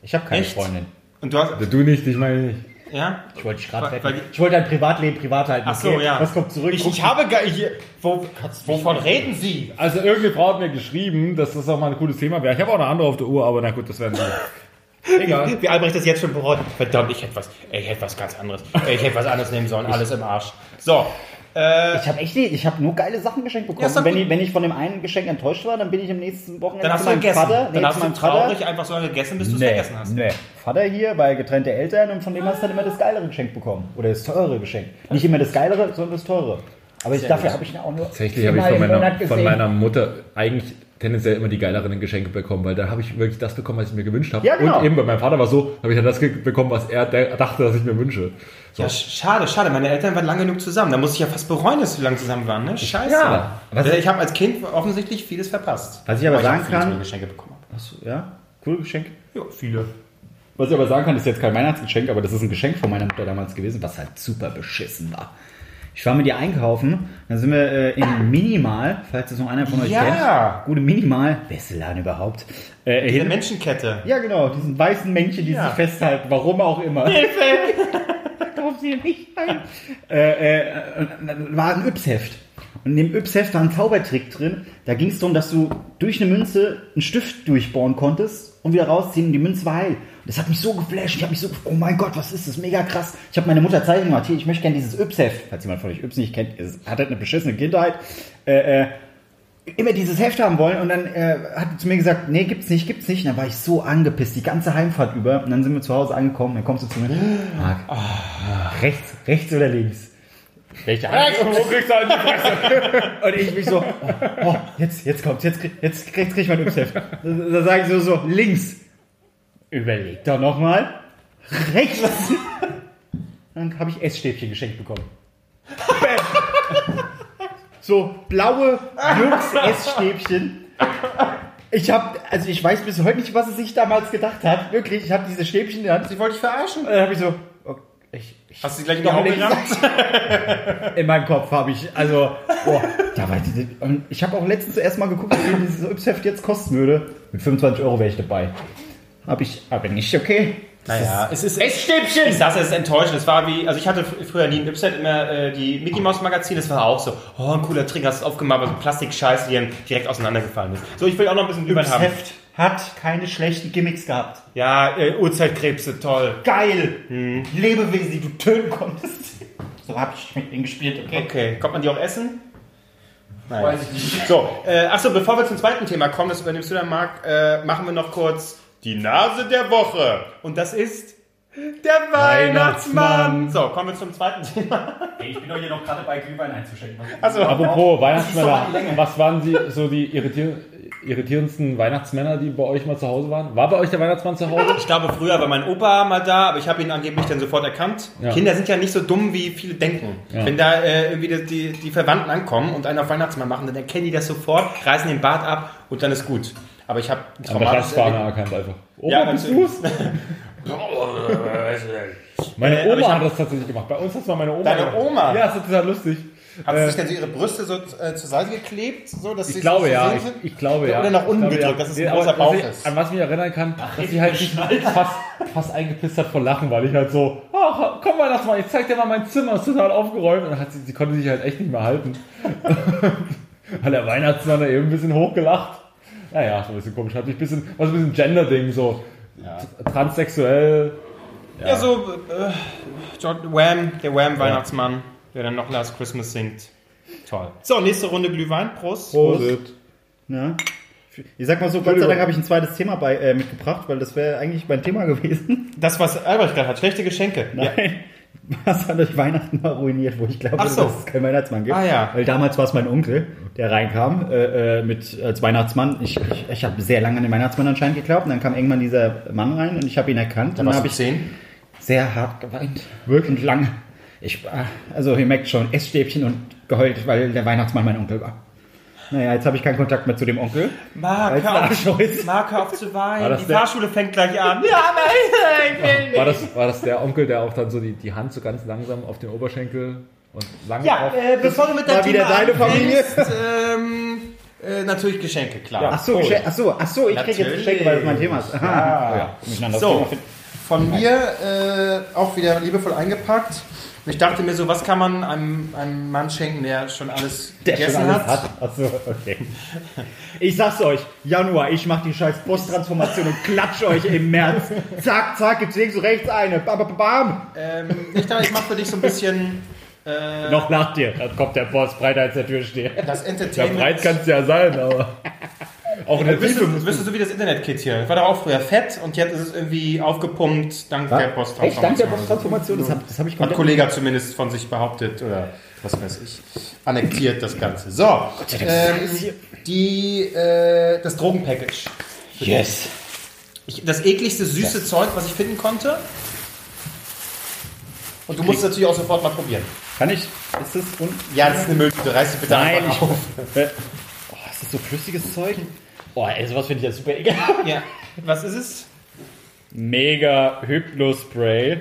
Ich habe keine Echt? Freundin. Und du hast, Also du nicht, ich meine nicht. Ja? Ich wollte dich gerade retten. Ich wollte dein Privatleben privat halten. Ach so, okay? ja. Was kommt zurück? Ich, ich habe gar hier, wo, wovon reden Sie? Also irgendeine Frau hat mir geschrieben, dass das auch mal ein cooles Thema wäre. Ich habe auch eine andere auf der Uhr, aber na gut, das werden sie. <laughs> Egal. Wie Albrecht das jetzt schon bereut. Verdammt, ich hätte was, ich hätte was ganz anderes. Ich hätte was anderes nehmen sollen. Alles im Arsch. So. Äh, Ich habe echt nicht, ich habe nur geile Sachen geschenkt bekommen. Ja, wenn, ich, wenn ich von dem einen Geschenk enttäuscht war, dann bin ich am nächsten Wochenende dann hast zu du meinem gegessen. Vater. dann nee, hast zu du meinem traurig Vater. einfach so lange gegessen, bis du es Nee, vergessen hast. nee. Vater hier bei getrennte Eltern und von dem hast du dann immer das geilere Geschenk bekommen. Oder das teure Geschenk. Nicht immer das geilere, sondern das teure. Aber ich, dafür habe ich ihn auch nur Tatsächlich habe ich von im meiner, von meiner Mutter eigentlich tendenziell immer die geileren Geschenke bekommen, weil da habe ich wirklich das bekommen, was ich mir gewünscht habe. Ja, genau. Und eben bei meinem Vater war so, habe ich dann das bekommen, was er dachte, dass ich mir wünsche. So. Ja, sch- schade, schade. Meine Eltern waren lange genug zusammen. Da muss ich ja fast bereuen, dass sie lange zusammen waren. Ne? Scheiße. Ja. Also ich habe als Kind offensichtlich vieles verpasst. Was ich aber Weil sagen viele kann- Geschenke bekommen habe. Achso, ja, coole Geschenk. Ja, viele. Was ich aber sagen kann, ist jetzt kein Weihnachtsgeschenk, aber das ist ein Geschenk von meiner Mutter damals gewesen, was halt super beschissen war. Ich war mit ihr einkaufen, dann sind wir äh, in Minimal, falls das noch einer von euch Ja. kennt. Gute Minimal, beste Laden überhaupt. Äh, Diese hin, Menschenkette. ja, genau, diesen weißen Männchen, die Ja. sich festhalten, warum auch immer. Kauf <laughs> sie nicht ein. Äh, äh, dann war ein Yps-Heft. Und in dem Yps-Heft war ein Zaubertrick drin. Da ging es darum, dass du durch eine Münze einen Stift durchbohren konntest und wieder rausziehen und die Münze war heil. Das hat mich so geflasht. Ich habe mich so, oh mein Gott, was ist das? Mega krass. Ich habe meine Mutter Zeichen gemacht. Hier, ich möchte gerne dieses Yps-Heft. Falls jemand von euch Yps nicht kennt, es hat halt eine beschissene Kindheit. Äh, äh, immer dieses Heft haben wollen und dann äh, hat sie zu mir gesagt, nee, gibt's nicht, gibt's nicht. Und dann war ich so angepisst, die ganze Heimfahrt über. Und dann sind wir zu Hause angekommen, dann kommst du zu mir, Marc, rechts, rechts oder links? Welche Hand? Wo kriegst du einen die Fresse? <laughs> Und ich mich so, oh, oh, jetzt, jetzt kommt's, jetzt, jetzt, jetzt krieg ich mein Yps-Heft. Da, da sage ich so, so, links. Überleg doch nochmal. Rechts. Dann habe ich Essstäbchen geschenkt bekommen. Bam. So, blaue Jux-Essstäbchen. Ich habe, also ich weiß bis heute nicht, was es sich damals gedacht hat. Wirklich, ich habe diese Stäbchen in der Hand. Sie wollte ich verarschen. Und dann habe ich so, oh, ich, ich Hast du sie gleich in die Augen gerammt? <laughs> in meinem Kopf habe ich, also, boah, da war und ich habe auch letztens zuerst mal geguckt, wie viel dieses Yps-Heft jetzt kosten würde. Mit 25 Euro wäre ich dabei. Habe ich, aber nicht okay. Naja, es ist Essstäbchen. Ich sag's, es ist enttäuschend. Es war wie, also ich hatte fr- früher nie ein Ypset, immer äh, die Mickey Mouse Magazin. Das war auch so, oh, ein cooler Trick, hast du es aufgemacht, aber so Plastikscheiße, die dann direkt auseinandergefallen ist. So, ich will auch noch ein bisschen Glühwein haben. Yps-Heft hat keine schlechten Gimmicks gehabt. Ja, äh, Urzeitkrebse, toll. Geil! Lebewesen, die du töten konntest. So habe ich mit denen gespielt, okay? Okay, kommt man die auch essen? Nein. Weiß ich nicht. So, äh, achso, bevor wir zum zweiten Thema kommen, das übernimmst du dann, Marc, äh, machen wir noch kurz die Nase der Woche. Und das ist der Weihnachtsmann. So, kommen wir zum zweiten Thema. Ich bin doch hier noch gerade bei Glühwein einzuschenken. Also, Apropos Weihnachtsmänner, so was waren Sie so die irritier irritierendsten Weihnachtsmänner, die bei euch mal zu Hause waren? War bei euch der Weihnachtsmann zu Hause? ich glaube, früher war mein Opa mal da, aber ich habe ihn angeblich dann sofort erkannt. Ja. Kinder sind ja nicht so dumm, wie viele denken. Ja. Wenn da äh, irgendwie die, die, die Verwandten ankommen und einen auf Weihnachtsmann machen, dann erkennen die das sofort, reißen den Bart ab und dann ist gut. Aber ich habe An der Stadtfahne erkannt einfach. Oma, Ja, bist du's? <laughs> Meine Äh, aber Oma hab- hat das tatsächlich gemacht. Bei uns hat es mal meine Oma Deine gemacht. Oma? Ja, das ist total lustig. Hat sie Äh, sich denn so ihre Brüste so äh, zur Seite geklebt? So, dass Ich sie glaube so ja, ich, ich glaube ja. Oder nach unten glaube, gedrückt, ja. dass es ein Nee, großer aber Bauch ich- ist. An was ich mich erinnern kann, dass sie halt sich <laughs> fast, fast eingepisst hat vor Lachen, weil ich halt so, ach, komm mal das mal, ich zeig dir mal mein Zimmer, ist total aufgeräumt. Und dann hat sie, sie konnte sich halt echt nicht mehr halten. <laughs> Hat der Weihnachtsmann da eben ein bisschen hochgelacht. Naja, so ein bisschen komisch. Hat mich ein bisschen, was ein bisschen Gender-Ding, so transsexuell. Ja, so äh, John Wham, der Wham-Weihnachtsmann, der dann noch Last Christmas singt. Toll. So, nächste Runde Glühwein. Prost. Ja. Ich sag mal so, Gott sei Dank habe ich ein zweites Thema bei, äh, mitgebracht, weil das wäre eigentlich mein Thema gewesen. Das, was Albrecht gerade hat, schlechte Geschenke. Nein. <laughs> Was hat euch Weihnachten mal ruiniert, wo ich glaube, so. dass es keinen Weihnachtsmann gibt? Ah, ja. Weil damals war es mein Onkel, der reinkam äh, äh, mit als Weihnachtsmann. Ich, ich, ich habe sehr lange an den Weihnachtsmann anscheinend geglaubt und dann kam irgendwann dieser Mann rein und ich habe ihn erkannt. Dann warst habe ich zehn. sehr hart geweint. Wirklich und lange. Ich, ah, also ihr merkt schon, Essstäbchen und geheult, weil der Weihnachtsmann mein Onkel war. Naja, jetzt habe ich keinen Kontakt mehr zu dem Onkel. Ein hör auf, hör auf zu weinen. Die der- Fahrschule fängt gleich an. Ja, nein, ich will nicht. War das, war das der Onkel, der auch dann so die, die Hand so ganz langsam auf den Oberschenkel und lang Ja, drauf? äh, bevor du mit deinem wieder Thema deine Familie? <laughs> ähm, äh, natürlich Geschenke, klar. Ach so, Geschenk, ach so, ach so, ich kriege jetzt. Geschenke, weil das mein Thema ist. Ja. Ja, So, von mir äh, auch wieder liebevoll eingepackt. Ich dachte mir so, was kann man einem, einem Mann schenken, der schon alles Der schon gegessen alles hat? hat. Ach so, okay. Ich sag's euch, Januar, ich mach die scheiß Posttransformation und klatsch euch im März. Zack, zack, gibt's links und rechts eine. Bam, bam, bam. Ähm, ich dachte, ich mache für dich so ein bisschen äh, Noch nach dir, dann kommt der Boss breit als der Tür steht. das Ja, Entertainment. breit kann es ja sein, aber Auch in der bist, Tiefe du, bist du so wie das Internet-Kit hier. War doch auch früher fett und jetzt ist es irgendwie aufgepumpt dank der Echt, dank Posttransformation. der Posttransformation, das habe das ich Hat komplett... Kollege zumindest von sich behauptet oder was weiß ich. Annektiert das Ganze. So, ähm, die, äh, das Drogenpackage. Yes. Ich, das ekligste süße Zeug, was ich finden konnte. Und du musst es natürlich auch sofort mal probieren. Kann ich? Ist das... Un Ja, das ist eine Mülltüte. Reiß dich bitte Nein, einfach ich... auf. Äh, <laughs> Oh, ist das so flüssiges Zeug? Oh, ey, sowas finde ich ja super ekelhaft. <laughs> Ja. Was ist es? Mega Hypno-Spray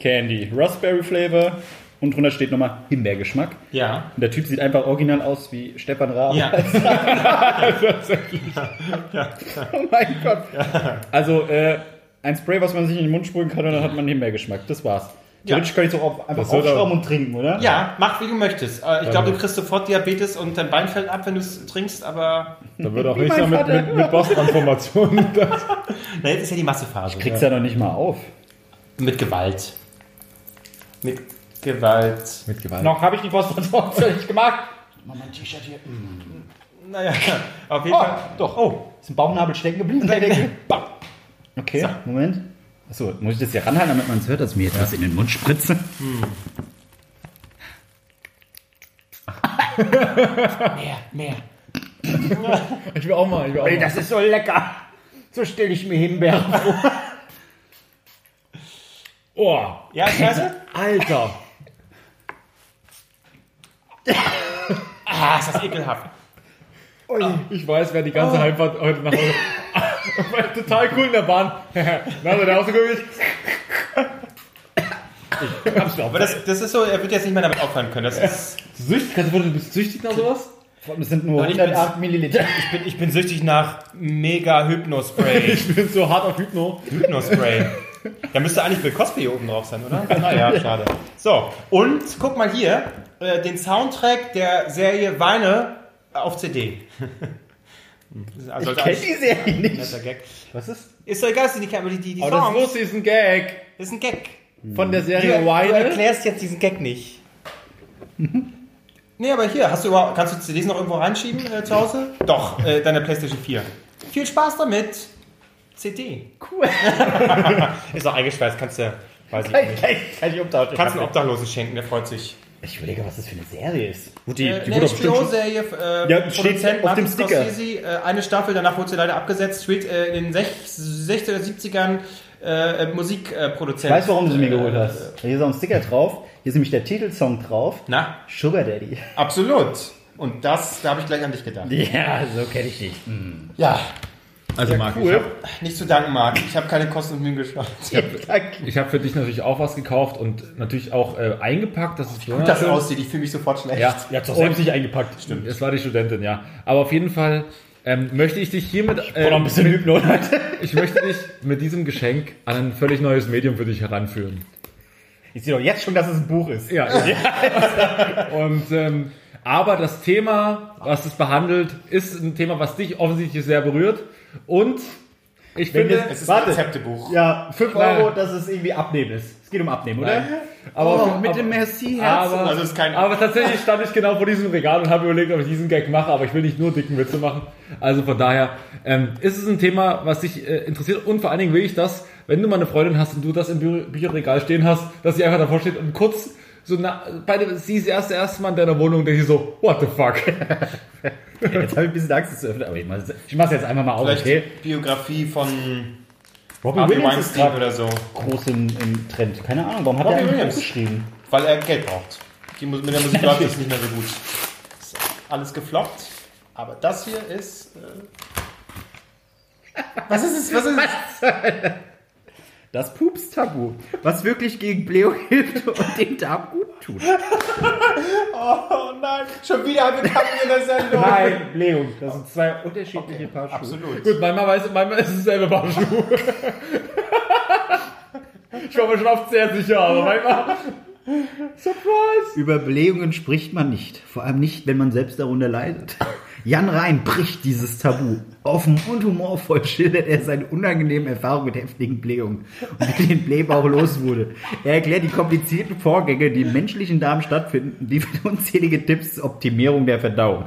Candy. Raspberry Flavor. Und drunter steht nochmal Himbeergeschmack. Ja. Und der Typ sieht einfach original aus wie Stefan Raab. Ja. <laughs> Oh mein Gott. Also, äh, ein Spray, was man sich in den Mund sprühen kann und dann hat man Himbeergeschmack. Das war's. Theoretisch kann ich es auch einfach aufschrauben und trinken, oder? Ja, mach wie du möchtest. Äh, Ich glaube, du kriegst sofort Diabetes und dein Bein fällt ab, wenn du es trinkst, aber Da wird auch nichts mehr mit, mit, mit Posttransformation. <laughs> Das- na, jetzt ist ja die Massephase. Kriegst ja noch nicht mal auf. Mit Gewalt. Mit Gewalt. mit Gewalt. Noch habe ich die Posttransformation nicht gemacht. Mal mein T-Shirt hier. Naja, auf jeden Oh, Fall. doch. Oh, ist ein Bauchnabel stecken geblieben. Okay, Moment. Achso, muss ich das hier ranhalten, damit man es hört, dass ich mir jetzt was in den Mund spritze? Mehr, mehr. Ich will auch mal. Ich will auch Ey, mal. das ist so lecker. So stelle ich mir Himbeeren vor. Oh, Ja, scheiße? Alter. Ah, ist das ekelhaft. Ich weiß, wer die ganze Heimfahrt heute nach Hause. <laughs> War total cool in der Bahn. <laughs> Na, also der ausgeguckt. Aber das, das ist so, er wird jetzt nicht mehr damit aufhören können. Das ist, Süchtig? Kannst du du bist süchtig nach sowas? Das sind nur Nein, ich 108 Milliliter. <laughs> ich, bin, ich bin süchtig nach mega Hypnospray. Ich bin so hart auf Hypno. Hypnospray. Da müsste eigentlich Bill Cosby hier oben drauf sein, oder? Naja, schade. So, und guck mal hier, äh, den Soundtrack der Serie Weine auf CD. Also, Ich kenne die Serie nicht. Netter Gag. Was ist? Ist doch egal, dass die aber die, die, die Aber das Songs, wusste ist ein Gag das ist ein Gag. von der Du, Serie du Wine. erklärst jetzt diesen Gag nicht. <laughs> Nee, aber hier, hast du überhaupt, kannst du CDs noch irgendwo reinschieben äh, zu Hause? <laughs> Doch, äh, deine Playstation 4. Viel Spaß damit. CD. Cool. <laughs> Ist auch eingeschweißt, kannst du, weiß ich Kann, nicht. kann, kann ich. Kannst du einen Obdachlosen schenken, der freut sich. Ich überlege, was das für eine Serie ist. Die, Äh, die eine HBO-Serie, äh, Ja, steht Produzent auf dem Sticker. Scorsese, äh, eine Staffel, danach wurde sie leider abgesetzt, spielt äh, in den sech- 60er oder 70ern äh, äh, Musikproduzent. Ich weiß, warum du sie mir geholt Äh, hast. Hier ist auch ein Sticker drauf. Hier ist nämlich der Titelsong drauf. Na, Sugar Daddy. absolut. Und das, da habe ich gleich an dich gedacht. <laughs> Ja, so kenne ich dich. Ja, Also Marc, cool. nicht zu danken, Marc. Ich habe keine Kosten und Mühen geschaut. <laughs> Danke. ich habe für dich natürlich auch was gekauft und natürlich auch äh, eingepackt. Das ist Gut, das aussieht, ich fühle mich sofort schlecht. Ja, Ja, doch selbst nicht eingepackt. stimmt. Es war die Studentin, ja. Aber auf jeden Fall ähm, möchte ich dich hiermit. Äh, Oder ein bisschen Hypno, Leute. <laughs> ich möchte dich mit diesem Geschenk an ein völlig neues Medium für dich heranführen. Ich sehe doch jetzt schon, dass es ein Buch ist. Ja. <laughs> Und ähm, aber das Thema, was es behandelt, ist ein Thema, was dich offensichtlich sehr berührt. Und ich Wenn finde, das- Es ist Warte. ein Rezeptebuch. Ja, 5 Nein. Euro, dass es irgendwie Abnehmen ist. Es geht um Abnehmen, oder? Nein. aber oh, mit aber- dem Merci-Herz. aber, Also es ist kein- aber tatsächlich stand ich genau vor diesem Regal und habe überlegt, ob ich diesen Gag mache, aber ich will nicht nur dicken Witze machen. Also von daher ähm, ist es ein Thema, was dich äh, interessiert und vor allen Dingen will ich das, wenn du mal eine Freundin hast und du das im Bü Bücherregal stehen hast, dass sie einfach davor steht und kurz so na, beide, sie ist erst erste Mal in deiner Wohnung, denke ich so, what the fuck? <laughs> Jetzt habe ich ein bisschen Angst, das zu öffnen, aber ich mache es jetzt einfach mal auf, Vielleicht okay? Biografie von Robbie Harvey Williams ist gerade oder so. groß im, im Trend. Keine Ahnung, warum hat Robbie er Williams. geschrieben? Weil er Geld braucht. Die, mit der Musik <laughs> läuft es nicht mehr so gut. Ist alles gefloppt. Aber das hier ist. Äh <laughs> was ist es? Was ist es? Das Pups-Tabu, was wirklich gegen Bleo hilft und dem Darm gut tut. Oh nein, schon wieder haben wir Kacken in der Sendung. Nein, Bleo, das sind zwei unterschiedliche Paar Schuhe. Absolut. Gut, manchmal, weiß, manchmal ist es selber Paar Schuh. ich war mir schon oft sehr sicher, aber manchmal... Surprise! Über Blähungen spricht man nicht, vor allem nicht, wenn man selbst darunter leidet. Jan Rhein bricht dieses Tabu. Offen und humorvoll schildert er seine unangenehmen Erfahrungen mit heftigen Blähungen und wie den Blähbauch los wurde. Er erklärt die komplizierten Vorgänge, die im menschlichen Darm stattfinden, die mit <laughs> unzählige Tipps zur Optimierung der Verdauung.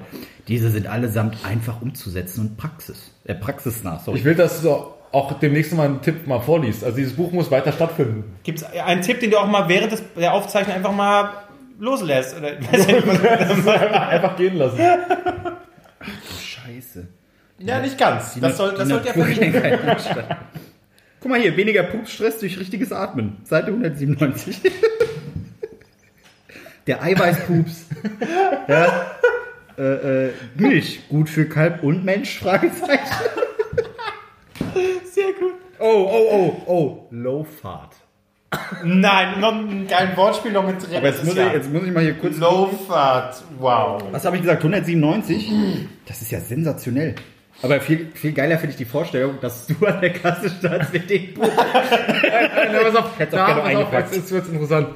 Diese sind allesamt einfach umzusetzen und Praxis, äh, praxisnah, sorry. Ich will, dass du auch demnächst mal einen Tipp mal vorliest. Also dieses Buch muss weiter stattfinden. Gibt es einen Tipp, den du auch mal während des, der Aufzeichnung einfach mal loslässt? Oder, <laughs> Einfach gehen lassen. Scheiße. ja, nicht ganz. Das soll, das Die sollte ja verstehen. Naturkrankheit anstatt. Guck mal hier, weniger Pupsstress durch richtiges Atmen. Seite 197. <laughs> Der Eiweißpups. <laughs> ja. äh, äh, Milch, gut für Kalb und Mensch? Fragezeichen. Sehr gut. Oh, oh, oh, oh. Low Fat. Nein, noch ein Wortspiel noch mit drin. Aber jetzt muss, ich, jetzt muss ich mal hier kurz... Low Fat. Wow. Was habe ich gesagt? 197? Das ist ja sensationell. Aber viel, viel geiler finde ich die Vorstellung, dass du an der Kasse standst mit dem Buch. <laughs> Nein, pass auf, Hätt's auch da, gerne pass auf, eingepackt. jetzt, wird's interessant.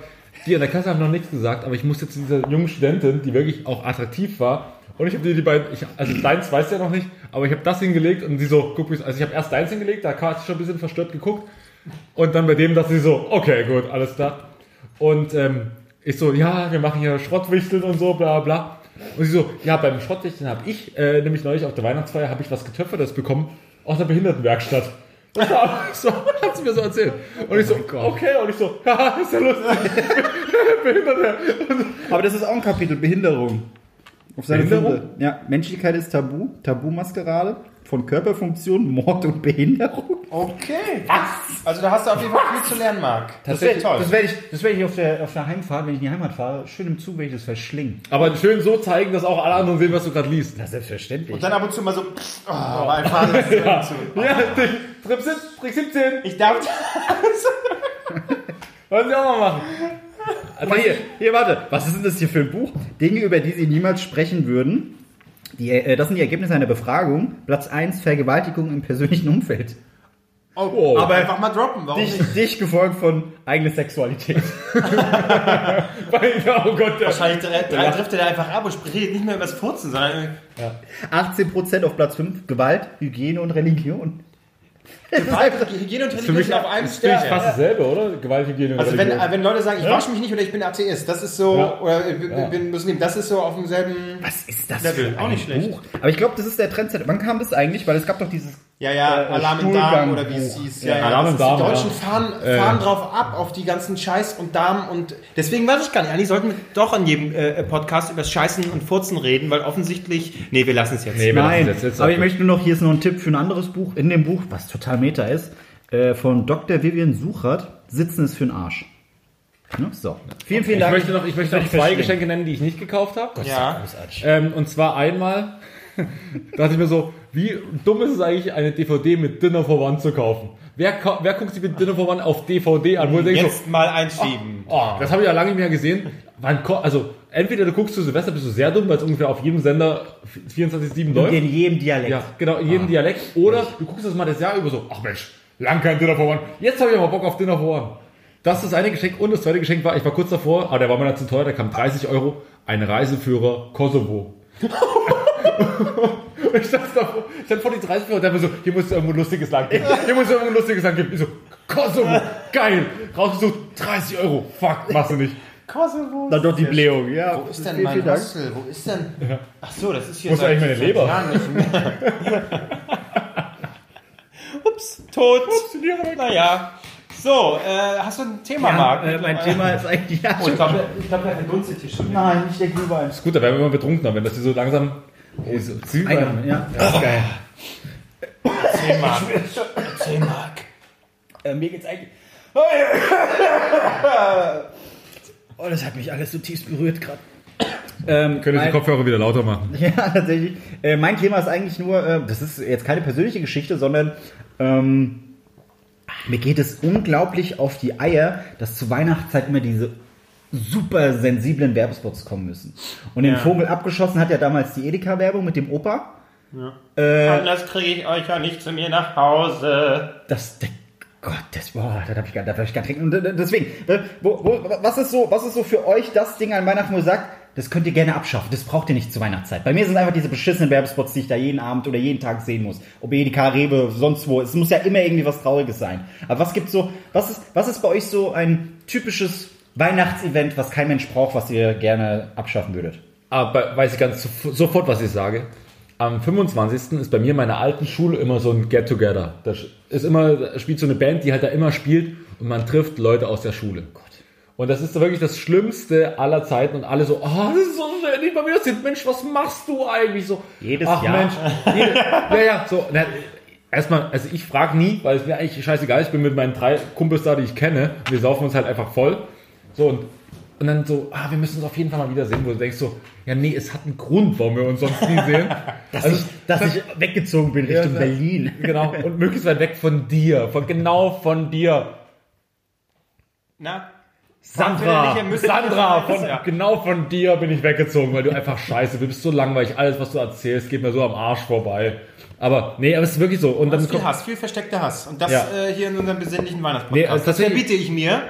Die an der Kasse haben noch nichts gesagt, aber ich musste zu dieser jungen Studentin, die wirklich auch attraktiv war, und ich habe dir die beiden, ich, also deins weißt du ja noch nicht, aber ich habe das hingelegt und sie so, guck, wie- also ich habe erst deins hingelegt, da hat sie schon ein bisschen verstört geguckt, und dann bei dem dachte sie so, okay, gut, alles klar. Und ähm, ich so, ja, wir machen hier Schrottwichteln und so, bla bla. Und sie so, ja, beim Schrottwichteln habe ich, äh, nämlich neulich auf der Weihnachtsfeier, habe ich was getöpfertes bekommen aus der Behindertenwerkstatt. <laughs> Das war so, hat sie mir so erzählt. Und ich so, okay, und ich so, <laughs> haha, ist ja lustig. <laughs> Behinderte. Aber das ist auch ein Kapitel, Behinderung. Auf seine Behinderung? Ja, Menschlichkeit ist Tabu, Tabumaskerade, von Körperfunktion, Mord und Behinderung. Okay. Was? Also da hast du auf jeden Fall viel zu lernen, Marc. Das, werd- ist toll. Das werde ich, das werd ich auf, der, auf der Heimfahrt, wenn ich in die Heimat fahre, schön im Zug werde ich das verschlingen. Aber schön so zeigen, dass auch alle anderen sehen, was du gerade liest. Na, selbstverständlich. Und dann ab und zu mal so, pff, oh, aber ein Faden ist ja. zu. Ja, Trip 17, Trick 17. Ich darf. <laughs> Wollen sie auch mal machen. Mal hier, hier, warte. Was ist denn das hier für ein Buch? Dinge, über die Sie niemals sprechen würden. Die, äh, das sind die Ergebnisse einer Befragung. Platz 1, Vergewaltigung im persönlichen Umfeld. Oh, Aber- einfach mal droppen. Warum Dich, nicht? dich gefolgt von eigene Sexualität. <laughs> oh Gott, der Wahrscheinlich dre- dre- driftet er einfach ab und spricht nicht mehr über das Furzen, sondern 18% auf Platz 5, Gewalt, Hygiene und Religion. Gewalt, Hygiene und für Religion mich sind auf einem ist für mich Stern. fast dasselbe, oder? Gewalthygiene und Also wenn, wenn Leute sagen, ich wasche mich nicht oder ich bin Atheist, das ist so, Ja. oder ich bin, Muslim, das ist so auf demselben... Was ist das Level, für auch ein nicht schlecht. Buch? Aber ich glaube, das ist der Trendsetter. Wann kam das eigentlich? Weil es gab doch dieses... Ja, ja, Äh, Alarm im Darm oder wie es hieß. Ja, Ja, Alarm im Darm, die Deutschen ja. fahren, Äh. fahren drauf ab, auf die ganzen Scheiß und Darm und deswegen weiß ich gar nicht. Eigentlich sollten wir doch an jedem äh, Podcast über das Scheißen und Furzen reden, weil offensichtlich... Nee, wir lassen es jetzt. Nee, wir lassen Nein, es jetzt- jetzt aber ich möchte nur noch, hier ist noch ein Tipp für ein anderes Buch. In dem Buch, was total meta ist, äh, von Dr. Vivian Suchert, Sitzen ist für den Arsch. Ne? So. Vielen, vielen ich Dank. möchte noch, ich möchte noch Ich zwei. Geschenke nennen, die ich nicht gekauft habe. Ja. Ähm, und zwar einmal dachte ich mir so, wie dumm ist es eigentlich, eine DVD mit Dinner for One zu kaufen? Wer, wer guckt sich mit Dinner for One auf DVD an? Wo denkst so, Jetzt mal einschieben. Oh, das habe ich ja lange nicht mehr gesehen. Also, entweder du guckst zu Silvester, bist du sehr dumm, weil es ungefähr auf jedem Sender 24-7 Und läuft. in jedem Dialekt. Ja, genau, in jedem Dialekt. Oder du guckst das mal das Jahr über so, ach Mensch, lang kein Dinner for One. Jetzt habe ich aber Bock auf Dinner for One. Das ist das eine Geschenk. Und das zweite Geschenk war, ich war kurz davor, aber der war mir dann zu teuer, der kam 30 Euro, ein Reiseführer Kosovo. <laughs> Und <laughs> ich stand davor, ich stand vor die 30 Euro und der war so, hier muss es irgendwo ein lustiges Land geben. Hier muss es irgendwo ein lustiges Land geben. Ich so, Kosovo, geil. Rausgesucht, 30 Euro. Fuck, machst du nicht. Kosovo. Dann doch die Blähung. Ja, Wo ist denn mein Dank. Hostel? Wo ist denn? Ach so, das ist hier Wo ist eigentlich meine Leber? Jahren nicht mehr. <laughs> Ups, tot. naja. So, äh, hast du ein Thema, Marc? Äh, mein Thema ist eigentlich... Ja, Oh, ich glaube, ich glaub, der verdunstet hier schon. Nein, nicht der Glühwein. Gut, da werden wir immer betrunkener, wenn das hier so langsam. Oh, so Eingenommen, ja. Das ist geil. Erzähl, Marc. Erzähl, Marc. Äh, mir geht's eigentlich... <laughs> Oh, das hat mich alles so tief berührt gerade. Ähm, Können die mein- Kopfhörer wieder lauter machen? <laughs> Ja, tatsächlich. Äh, mein Thema ist eigentlich nur, äh, das ist jetzt keine persönliche Geschichte, sondern ähm, mir geht es unglaublich auf die Eier, dass zur Weihnachtszeit immer diese super sensiblen Werbespots kommen müssen. Und den Ja. Vogel abgeschossen hat ja damals die Edeka-Werbung mit dem Opa. Äh, Anders kriege ich euch ja nicht zu mir nach Hause. Das, der, Gott, das, boah, das habe ich gar, das hab ich gar nicht. Und äh, deswegen, äh, wo, wo, was ist so, was ist so für euch das Ding an Weihnachten, wo ihr sagt, das könnt ihr gerne abschaffen. Das braucht ihr nicht zur Weihnachtszeit. Bei mir sind einfach diese beschissenen Werbespots, die ich da jeden Abend oder jeden Tag sehen muss. Ob Edeka, Rewe, sonst wo. Es muss ja immer irgendwie was Trauriges sein. Aber was gibt's so, was ist, was ist bei euch so ein typisches Weihnachtsevent, was kein Mensch braucht, was ihr gerne abschaffen würdet? Aber weiß ich ganz sof- sofort, was ich sage. Am 25. ist bei mir in meiner alten Schule immer so ein Get-Together. Da ist immer, da spielt so eine Band, die halt da immer spielt und man trifft Leute aus der Schule. Und das ist wirklich das Schlimmste aller Zeiten und alle so, oh, das ist so schön, nicht mal wieder sind, Mensch, was machst du eigentlich so? Jedes Ach, Jahr. Mensch, jede, ja, ja, so, na, erstmal, also ich frage nie, weil es mir eigentlich scheißegal ist, ich bin mit meinen drei Kumpels da, die ich kenne, wir saufen uns halt einfach voll. So, und, und dann so, ah, wir müssen uns auf jeden Fall mal wiedersehen, wo du denkst so, ja, nee, es hat einen Grund, warum wir uns sonst nie sehen. <laughs> Dass, Also, ich, dass ich weggezogen bin Richtung Ja, Berlin. <laughs> Genau, und möglichst weit weg von dir, von genau von dir. Na? Sandra, Müssen wir- Sandra, von, genau von dir bin ich weggezogen, weil du einfach scheiße, du bist so langweilig, alles was du erzählst geht mir so am Arsch vorbei. Aber nee, aber es ist wirklich so. Und Das dann viel kommt, Hass, viel versteckter Hass. Und das Ja. äh, hier in unserem besinnlichen Nee, Weihnachtspodcast. also das verbiete ich mir.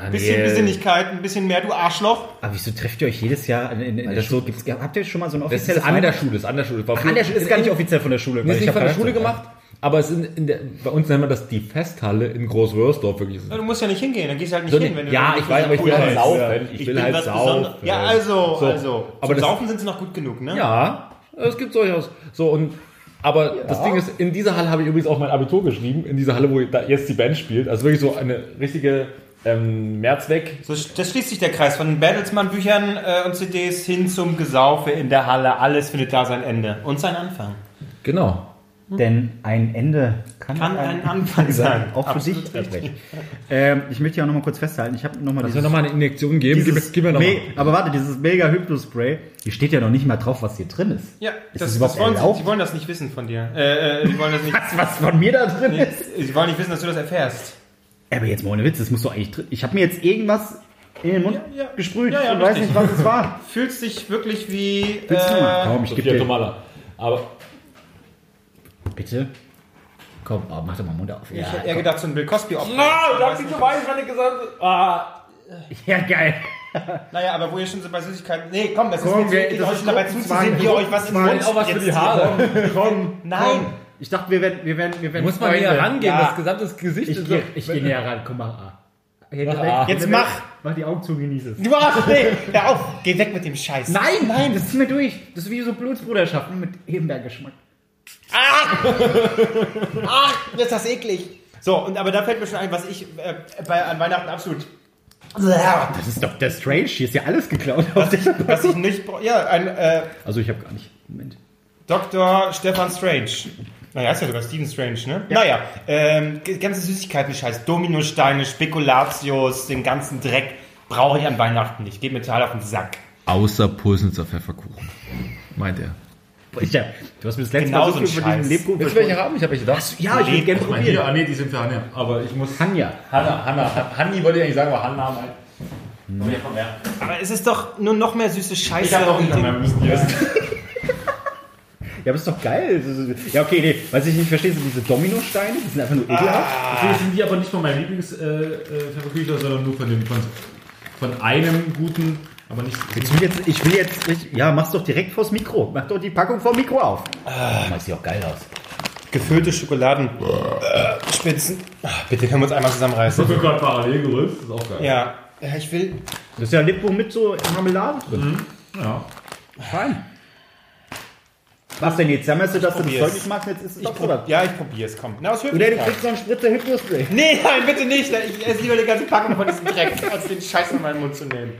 Ein bisschen. Besinnlichkeit, ein bisschen mehr, du Arschloch. Aber wieso trefft ihr euch jedes Jahr in, in, in der das Schule? Gibt's, habt ihr schon mal so ein Das offizielles ist an der Schule, ist an der Schule. Ach, an der Schule ist gar nicht offiziell von der Schule. Ist ich nicht von der Schule so, gemacht, aber es in, in der, bei uns nennen wir das die Festhalle in Großwörsdorf wirklich. Ja, Du musst ja nicht hingehen, dann gehst du halt nicht So, hin. Wenn du ja, ich weiß, aber ich will halt saufen. Ich will bin halt saufen. Ja, also, So, also. aber das- Saufen sind sie noch gut genug, ne? Ja, es gibt durchaus. So und aber das Ding ist, in dieser Halle habe ich übrigens auch mein Abitur geschrieben, in dieser Halle, wo da jetzt die Band spielt. Also wirklich so eine richtige ähm, Mehrzweck. So, das schließt sich der Kreis von den Bertelsmann-Büchern äh, und CDs hin zum Gesaufe in der Halle. Alles findet da sein Ende und sein Anfang. Genau. Denn ein Ende kann, Kann ein Anfang <laughs> sein. Auch für dich, ähm, ich möchte ja auch noch mal kurz festhalten. Ich habe noch mal Dass wir dieses, nochmal eine Injektion geben. Gib, dieses gib mir noch mal. Aber warte, dieses mega Hypno-Spray, hier steht ja noch nicht mal drauf, was hier drin ist. Ja, Ist das, das überhaupt das wollen sie, wollen das nicht wissen von dir. Äh, äh, wollen das nicht. <laughs> Was, was von mir da drin ist? Sie wollen nicht wissen, dass du das erfährst. Aber jetzt mal ohne Witz, das muss doch eigentlich drin. Ich habe mir jetzt irgendwas in den Mund Ja, ja. gesprüht Ja, ja, und weiß richtig. nicht, was es war. <laughs> Fühlst dich wirklich wie. Willst du mal? Äh, Komm, ich gebe Sophia dir. Tomala. Aber Bitte? Komm, oh, mach doch mal den Mund auf. ich Ja, hätte eher gedacht, so ein Bill Cosby Opfer. Ah, da hab ich so wenn ich gesagt ah, ja, geil. Naja, aber wo ihr schon so bei Süßigkeiten. Nee, komm, das Komm, ist wir- mir zu das euch ist dabei Gruppenzwang, zuzusehen, wie ihr euch was in den. Mund auch was für die jetzt- Haare. Komm, Nein. Ich dachte, wir werden, wir werden, wir werden Muss man näher Freunde. rangehen, Ja. das gesamte Gesicht Ich ist gehe so- ich geh näher ran. Komm mal. Ah. Jetzt, Ah. Jetzt mach. Mach die Augen zu, genieße es. Du Arsch, nee, hör auf, geh weg mit dem Scheiß. Nein, nein, das ziehen wir durch. Das ist wie so Blutsbruderschaften mit Ebenberg-Geschmack. Ach, ist das eklig. So, und aber da fällt mir schon ein, was ich äh, bei, an Weihnachten absolut. Das ist doch der Strange. Hier ist ja alles geklaut. Was ich, was ich nicht brauche. Ja, ein äh, Also ich habe gar nicht. Moment. Dr. Stefan Strange. Naja, ist ja sogar Stephen Strange, ne? Naja, ähm, ganze Süßigkeiten, Scheiß. Dominosteine, Spekulatius, den ganzen Dreck brauche ich an Weihnachten nicht. Geht mir total auf den Sack. Außer Pulsnitzer Pfefferkuchen. Meint er. Ich, ja, du hast mir das letzte Genau Mal so Scheiß. diesem Lebkuchen Willst du welche haben? Ich habe welche da. Ja, ich würde gerne probieren. ah nee, die sind für Hanja. Aber ich muss. Hanja. Hanna, Hanna, Hanni wollte ich eigentlich sagen, aber Hanna meint. Komm her. Aber es ist doch nur noch mehr süße Scheiße. Ich habe nicht mehr, wir müssen die essen. <laughs> Ja, aber ist doch geil. Ja, okay, nee. Was ich nicht verstehe, sind diese Dominosteine. Die sind einfach nur ekelhaft. Natürlich sind die aber nicht von meinem Lieblings äh, äh, sondern nur von dem von, von einem guten, aber nicht. Ich will jetzt, ich will jetzt, ich, ja, mach's doch direkt vors Mikro. Mach doch die Packung vor Mikro auf. Ah, das sieht auch geil aus. Gefüllte Schokoladenspitzen. Ach, bitte können wir uns einmal zusammenreißen. wird gerade parallel gerülpst, ist auch geil. Ja, ja, ich will. Das ist ja Lebkuchen mit so Marmelade drin. Ja. Fein. Was denn jetzt? Jammerst du, dass du das. Zeug nicht magst? Jetzt ist es Ich doch prob, oder? ja, ich probiere es, komm. Na, aus Oder du kriegst noch einen Spritzer Hypnospray. <laughs> Nee, nein, bitte nicht. Ich esse lieber die ganze Packung von diesem Dreck, als den Scheiß in meinen Mund zu nehmen.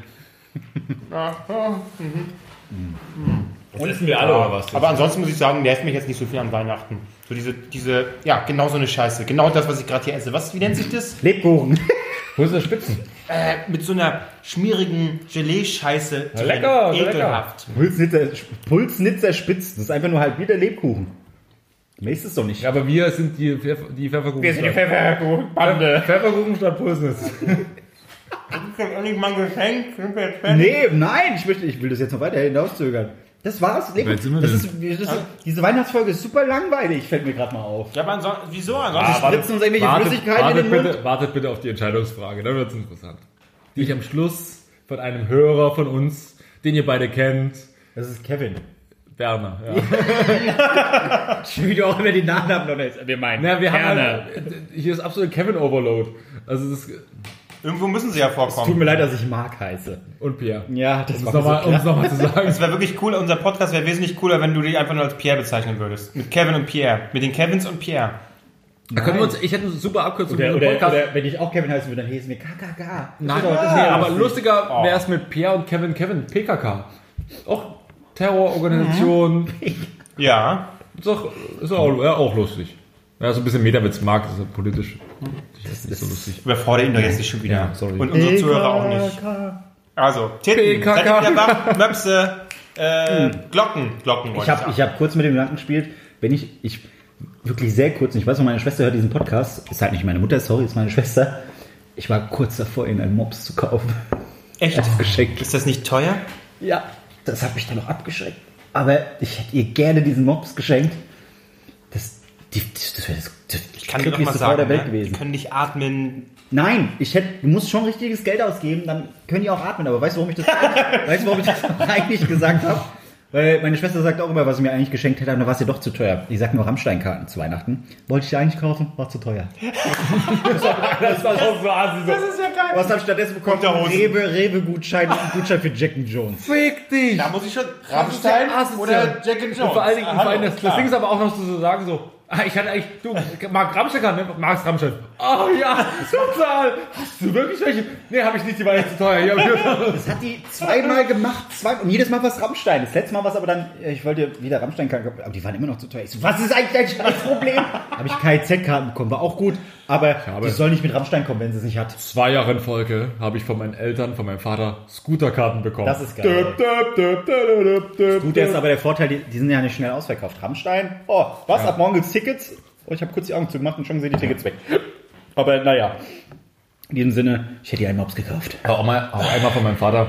Ja, ja. Und essen wir alle oder was? Aber ansonsten muss ich sagen, nervt mich jetzt nicht so viel an Weihnachten. So diese, diese, ja, genau so eine Scheiße. Genau das, was ich gerade hier esse. Was, wie nennt sich das? Lebkuchen. Wo ist der Spitzen? Äh, mit so einer schmierigen Gelee-Scheiße. drin. lecker, Ekelhaft. Pulsnitzer, Pulsnitzer spitz. Das ist einfach nur halb wie der Lebkuchen. Mehr ist es doch nicht. Ja, aber wir sind die, Pfeff die Pfefferkuchen. Wir sind die Pfefferkuchenbande. Pfefferkuchen statt Pulsnitz. Das ist doch endlich mal ein Geschenk. Nee, nein, ich möchte, ich will das jetzt noch weiter hinauszögern. Das war's. wir Das ist, das ist, diese Weihnachtsfolge ist super langweilig, fällt mir gerade mal auf. Ja, aber ansonsten, wieso? Ansonsten Wir spritzen uns irgendwelche Wartet, Flüssigkeiten wartet, in den Mund. bitte, wartet bitte auf die Entscheidungsfrage, dann wird's interessant. Die ich am Schluss von einem Hörer von uns, den ihr beide kennt. Das ist Kevin. Werner, ja. <laughs> Ich will auch immer die Nachnamen noch nicht. Wir meinen. Na, wir haben Werner. halt, hier ist absolut Kevin Overload. Also das ist, Irgendwo müssen sie ja vorkommen. Tut mir leid, dass ich Mark heiße. und Pierre. Ja, das Um es war mir nochmal so um es zu <laughs> sagen. Es wäre wirklich cool, unser Podcast wäre wesentlich cooler, wenn du dich einfach nur als Pierre bezeichnen würdest. Mit Kevin und Pierre. Mit den Kevins und Pierre. Da können wir uns, ich hätte eine super Abkürzung Oder, oder, Podcast. oder wenn ich auch Kevin heißen würde, dann hießen wir KKK. Nein, ja, aber lustig. lustiger Oh. wäre es mit Pierre und Kevin. Kevin, PKK. Auch Terrororganisation. Ja. Ist, auch, ist auch, ja, auch lustig. Ja, so ein bisschen Metawitz mag, das ist ja politisch. Das ist nicht so lustig. Überfordere ihn doch jetzt nicht schon wieder. Ja, sorry. Und unsere Zuhörer auch nicht. Also, Titten. Seid ihr wieder wach? Möpse. Äh, Glocken. Glocken Ich habe ich hab kurz mit dem Gedanken gespielt, wenn ich, ich wirklich sehr kurz, und ich weiß noch, meine Schwester hört diesen Podcast, ist halt nicht meine Mutter, sorry, ist meine Schwester. Ich war kurz davor, ihnen einen Mops zu kaufen. Echt? Als Geschenk. Ist das nicht teuer? Ja, das hat mich dann noch abgeschreckt. Aber ich hätte ihr gerne diesen Mops geschenkt. Das, die, das, das wäre das, das Ich kann dir noch mal Frau sagen, der Welt ne? gewesen. die können nicht atmen. Nein, ich hätte, du musst schon richtiges Geld ausgeben, dann können die auch atmen. Aber weißt du, warum ich das, <laughs> weißt du, warum ich das eigentlich gesagt habe? Weil meine Schwester sagt auch immer, was sie mir eigentlich geschenkt hätte, aber da war es ihr doch zu teuer. Ich sag nur Rammstein-Karten zu Weihnachten. Wollte ich die eigentlich kaufen, war zu teuer. <laughs> Das war auch so assi. So. ist ja geil. Was habe ich stattdessen bekommen? Rewe, Rewe-Gutschein und Gutschein für Jack and Jones. Fick dich! Da muss ich schon. Rammstein oder Jack and Und vor allen Dingen, Ah, hallo, das, das. Ding ist aber auch noch so zu sagen, so, ich hatte eigentlich, du, mag Rammstein kann, ne? Magst Rammstein? Oh ja, total! Hast du wirklich welche? Nee, habe ich nicht, die war jetzt zu teuer. Das hat die zweimal gemacht, zwei, und jedes Mal was Rammstein. Das letzte Mal war es aber dann, äh, ich wollte wieder Rammstein-Karten, aber die waren immer noch zu teuer. Ich so, was ist eigentlich dein Scheißproblem? Habe ich KZ-Karten bekommen, war auch gut, aber die soll nicht mit Rammstein kommen, wenn sie es nicht hat. Zwei Jahre in Folge habe ich von meinen Eltern, von meinem Vater Scooterkarten bekommen. Das ist geil. Jetzt ist aber der Vorteil, die, die sind ja nicht schnell ausverkauft. Rammstein, oh, was, ab morgen gibt's Tickets? Oh, ich habe kurz die Augen zugemacht und schon sind die Tickets weg. Aber naja, in diesem Sinne, ich hätte die einen Mops gekauft. auch, mal, auch einmal von meinem Vater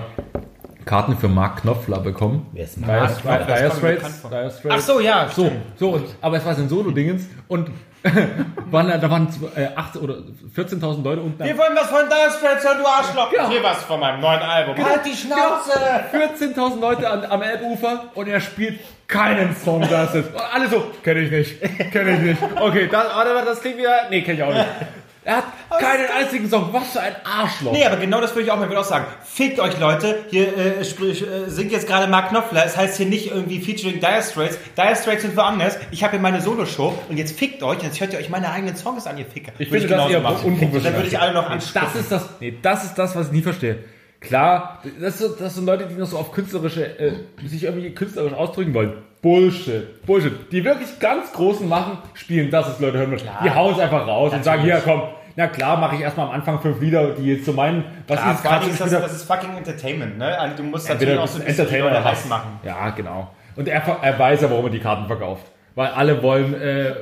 Karten für Mark Knopfler bekommen. Wer ist Mark Knopfler? Dire Straits. Ach so, ja. So, so und, aber es war ein Solo-Dingens und <laughs> waren, da waren äh, 18 oder 14.000 Leute unten. am- Wir wollen was von Dire Straits hören, du Arschloch. Ja. Hier was von meinem neuen Album. Halt die Schnauze. 14.000 Leute an, am Elbufer und er spielt keinen Song, das ist. Und alle so, kenne ich nicht, kenne ich nicht. Okay, das, warte, das klingt wieder, nee, kenne ich auch nicht. Er hat keinen einzigen Song, was für ein Arschloch. Nee, aber genau das würde ich auch mal wieder auch sagen. Fickt euch, Leute. Hier äh, sprich, äh, singt jetzt gerade Mark Knopfler. Es heißt hier nicht irgendwie featuring Dire Straits. Dire Straits sind woanders. Ich habe hier meine Solo-Show und jetzt fickt euch. Jetzt hört ihr euch meine eigenen Songs an, ihr Ficker. Ich Würde finde das eher unprofessionell. Dann würde ich alle noch ansprechen. Das ist das, nee, das ist das, was ich nie verstehe. Klar, das, ist, das sind Leute, die noch so auf künstlerische, äh, sich irgendwie künstlerisch ausdrücken wollen. Bullshit, Bullshit. Die wirklich ganz Großen machen, spielen das, was Leute hören wollen. Die hauen es einfach raus und sagen, hier, komm, na klar, mache ich erstmal am Anfang fünf Lieder, die jetzt so meinen, was Ja, ist gerade ist das, das ist fucking Entertainment, ne? Also du musst natürlich auch so ein bisschen heiß machen. Ja, genau. Und er, er weiß ja, warum er die Karten verkauft. Weil alle wollen, äh, äh,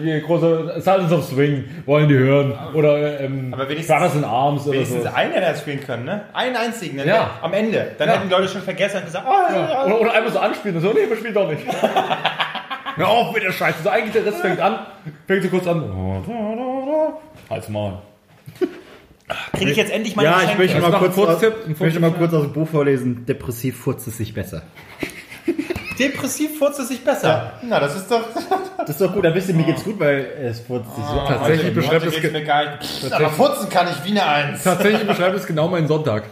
wie große Silence of Swing wollen die hören. Oder ähm, Aber Brothers in Arms oder Wenigstens so. einen, der das spielen können, ne? Einen einzigen. Dann Ja. Am Ende. Dann Ja. hätten die Leute schon vergessen und gesagt, oh, ja. Oder, oder einfach so anspielen und so, nee, wir spielen doch nicht. <laughs> Hör auf mit der Scheiße. So eigentlich der Rest fängt an, fängt so kurz an. Halt's mal. kriege ich jetzt endlich meine Ja, ich Geschenke? möchte Also mal, kurz ein aus, ein ich möchte mal kurz aus dem Buch vorlesen. Depressiv furzt es sich besser. Depressiv furzt es sich besser. Na, das ist doch... Das ist doch gut, dann wisst ihr, mir geht's gut, weil es furzt sich so. Tatsächlich Heute beschreibt es, geht's ge mir geil. Aber furzen kann ich wie eine Eins. tatsächlich beschreibt es genau meinen Sonntag.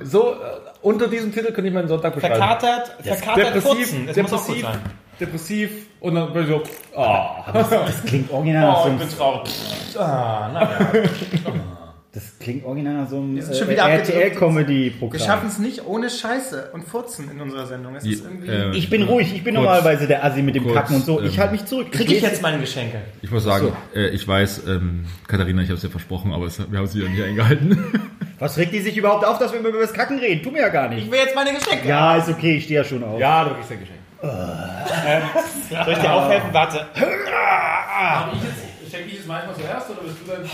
So, äh, unter diesem Titel könnte ich meinen Sonntag beschreiben. Verkatert, verkatert Depressiv, furzen. Es muss auch gut depressiv, sein. Depressiv und dann bin ich so, ah. Das klingt original nach Oh, so ich einem, bin traurig. Ah, naja. das klingt original nach so einem äh, wieder abgedrückt. Wir RTL-Comedy-Programm. schaffen es nicht ohne Scheiße und Furzen in unserer Sendung. Es ist irgendwie... Äh, Ich bin ruhig, ich bin Kurz- normalerweise der Assi mit dem kurz, Kacken und so. Ich ähm, halte mich zurück. Kriege ich lese- jetzt meine Geschenke? Ich muss sagen, äh, ich weiß, ähm, Katharina, ich habe es dir versprochen, aber es, wir haben es wieder nicht eingehalten. <laughs> Was regt die sich überhaupt auf, dass wir über das Kacken reden? Tu mir ja gar nicht. Ich will jetzt meine Geschenke. Ja, ist okay, ich stehe ja schon auf. ja, du kriegst ein Geschenk. Soll ich dir aufhelfen? Warte. Schenke ich es manchmal zuerst oder bist du dann?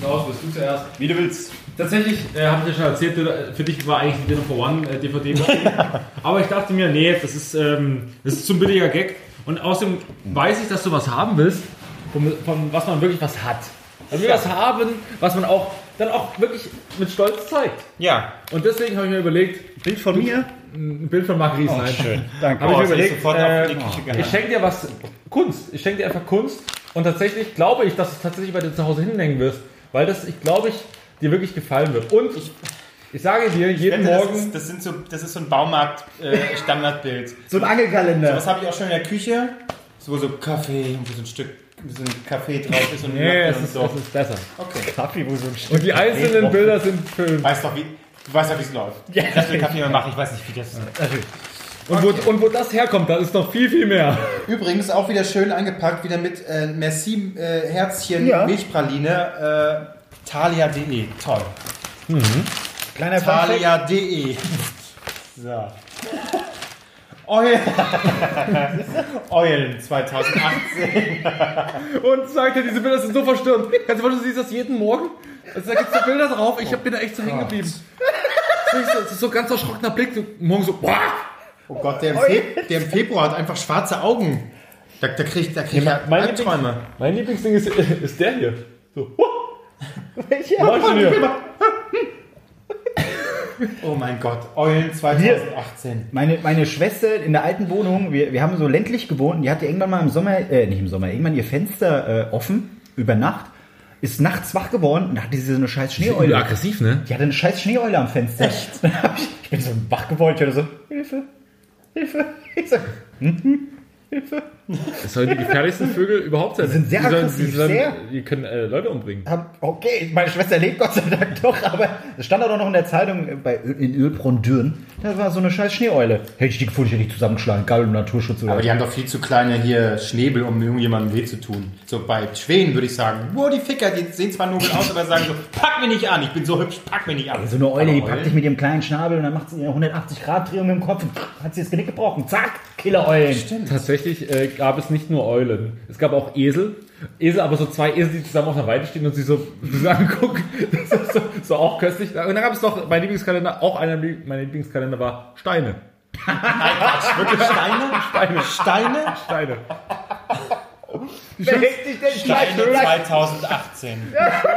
Klaus, bist du zuerst? Wie du willst. Tatsächlich, äh, habe ich dir schon erzählt, du- für dich war eigentlich die Dinner for One äh, DVD. <laughs> Aber ich dachte mir, nee, das ist, ähm, das ist zu ein billiger Gag. Und außerdem weiß ich, dass du was haben willst, von, von was man wirklich was hat. Also wir was haben, was man auch dann auch wirklich mit Stolz zeigt. Ja. Und deswegen habe ich mir überlegt, Bild von mir? ein Bild von Marc Ries, Oh, nein. schön. Danke. Habe ich Oh, mir das überlegt, äh, die Küche ich schenke dir was, Kunst. Ich schenke dir einfach Kunst. Und tatsächlich glaube ich, dass es tatsächlich bei dir zu Hause hinhängen wirst. Weil das, ich glaube ich, dir wirklich gefallen wird. Und ich, ich sage dir, jeden Das Morgen... ist, das, sind so, das ist so ein Baumarkt-Standardbild. So ein Angelkalender. Was habe ich auch schon in der Küche? So, so Kaffee, wo so ein Stück, so ein Kaffee drauf ist und Nee, es ist, so. es ist besser. Okay. Kaffee, wo so ein Stück Und die einzelnen drauf Bilder sind schön. Weißt doch, wie, du weißt doch, wie es läuft. Ja. Ich will Kaffee mal machen, ich weiß nicht, wie das ist. Und, wo, und wo das herkommt, da ist noch viel, viel mehr. Übrigens auch wieder schön eingepackt, wieder mit äh, Merci äh, Herzchen Ja. Milchpraline. Äh, Thalia.de. Toll. Kleiner Funfact. Thalia.de. So. Eulen. Eulen 2018. Und sagt er, diese Bilder sind so verstörend. Kannst du vorstellen, du siehst das jeden Morgen? Also, da gibt es so Bilder drauf. Ich hab- bin da echt so hängen geblieben. Das ist so- ein ganz erschrockener Blick. So, morgen so, boah! Oh Gott, der im, Fe der im Februar hat einfach schwarze Augen. Da, da krieg ich da krieg ich ja, mein, Albträume. Lieblings, mein Lieblingsding ist, <laughs> ist der hier. So, huh, Welcher? mach ich denn hier? Oh mein Gott, Eulen 2018. Meine, meine Schwester in der alten Wohnung, wir, wir haben so ländlich gewohnt, die hatte irgendwann mal im Sommer, äh, nicht im Sommer, irgendwann ihr Fenster äh, offen, über Nacht, ist nachts wach geworden und da hatte sie so eine scheiß Schneeeule. aggressiv, ne? Die hatte eine scheiß Schneeeule am Fenster. Echt? <laughs> ich bin so wach geworden, ich hatte so, Hilfe, Hilfe. Ich so, Hilfe. Das sollen die gefährlichsten Vögel überhaupt sein. Die sind sehr die sollen, aggressiv, die, sollen, sehr. die können äh, Leute umbringen. Okay, meine Schwester lebt Gott sei Dank doch, aber es stand auch noch in der Zeitung äh, bei, in Ölbronn-Düren, da war so eine scheiß Schneeeule. Hätte ich die gefunden, ich hätte die zusammengeschlagen, egal um Naturschutz oder Aber die haben doch viel zu kleine hier Schnäbel, um irgendjemandem weh zu tun. So bei Schwänen würde ich sagen, wow, die Ficker, die sehen zwar nobel aus, aber sagen so, pack mich nicht an, ich bin so hübsch, pack mich nicht an. So eine Eule, die Aber packt dich mit ihrem kleinen Schnabel und dann macht sie ihre 180-Grad-Drehung im Kopf und hat sie das Genick gebrochen. Zack, Killer-Eulen. Tatsächlich äh, gab es nicht nur Eulen. Es gab auch Esel. Esel, aber so zwei Esel, die zusammen auf einer Weide stehen und sich so, so angucken. <laughs> Das ist so, so auch köstlich. Und dann gab es noch mein Lieblingskalender, auch einer meiner Lieblingskalender war Steine. Wirklich Steine? Steine. Steine? Steine. Wer hält sich denn Steine 2018.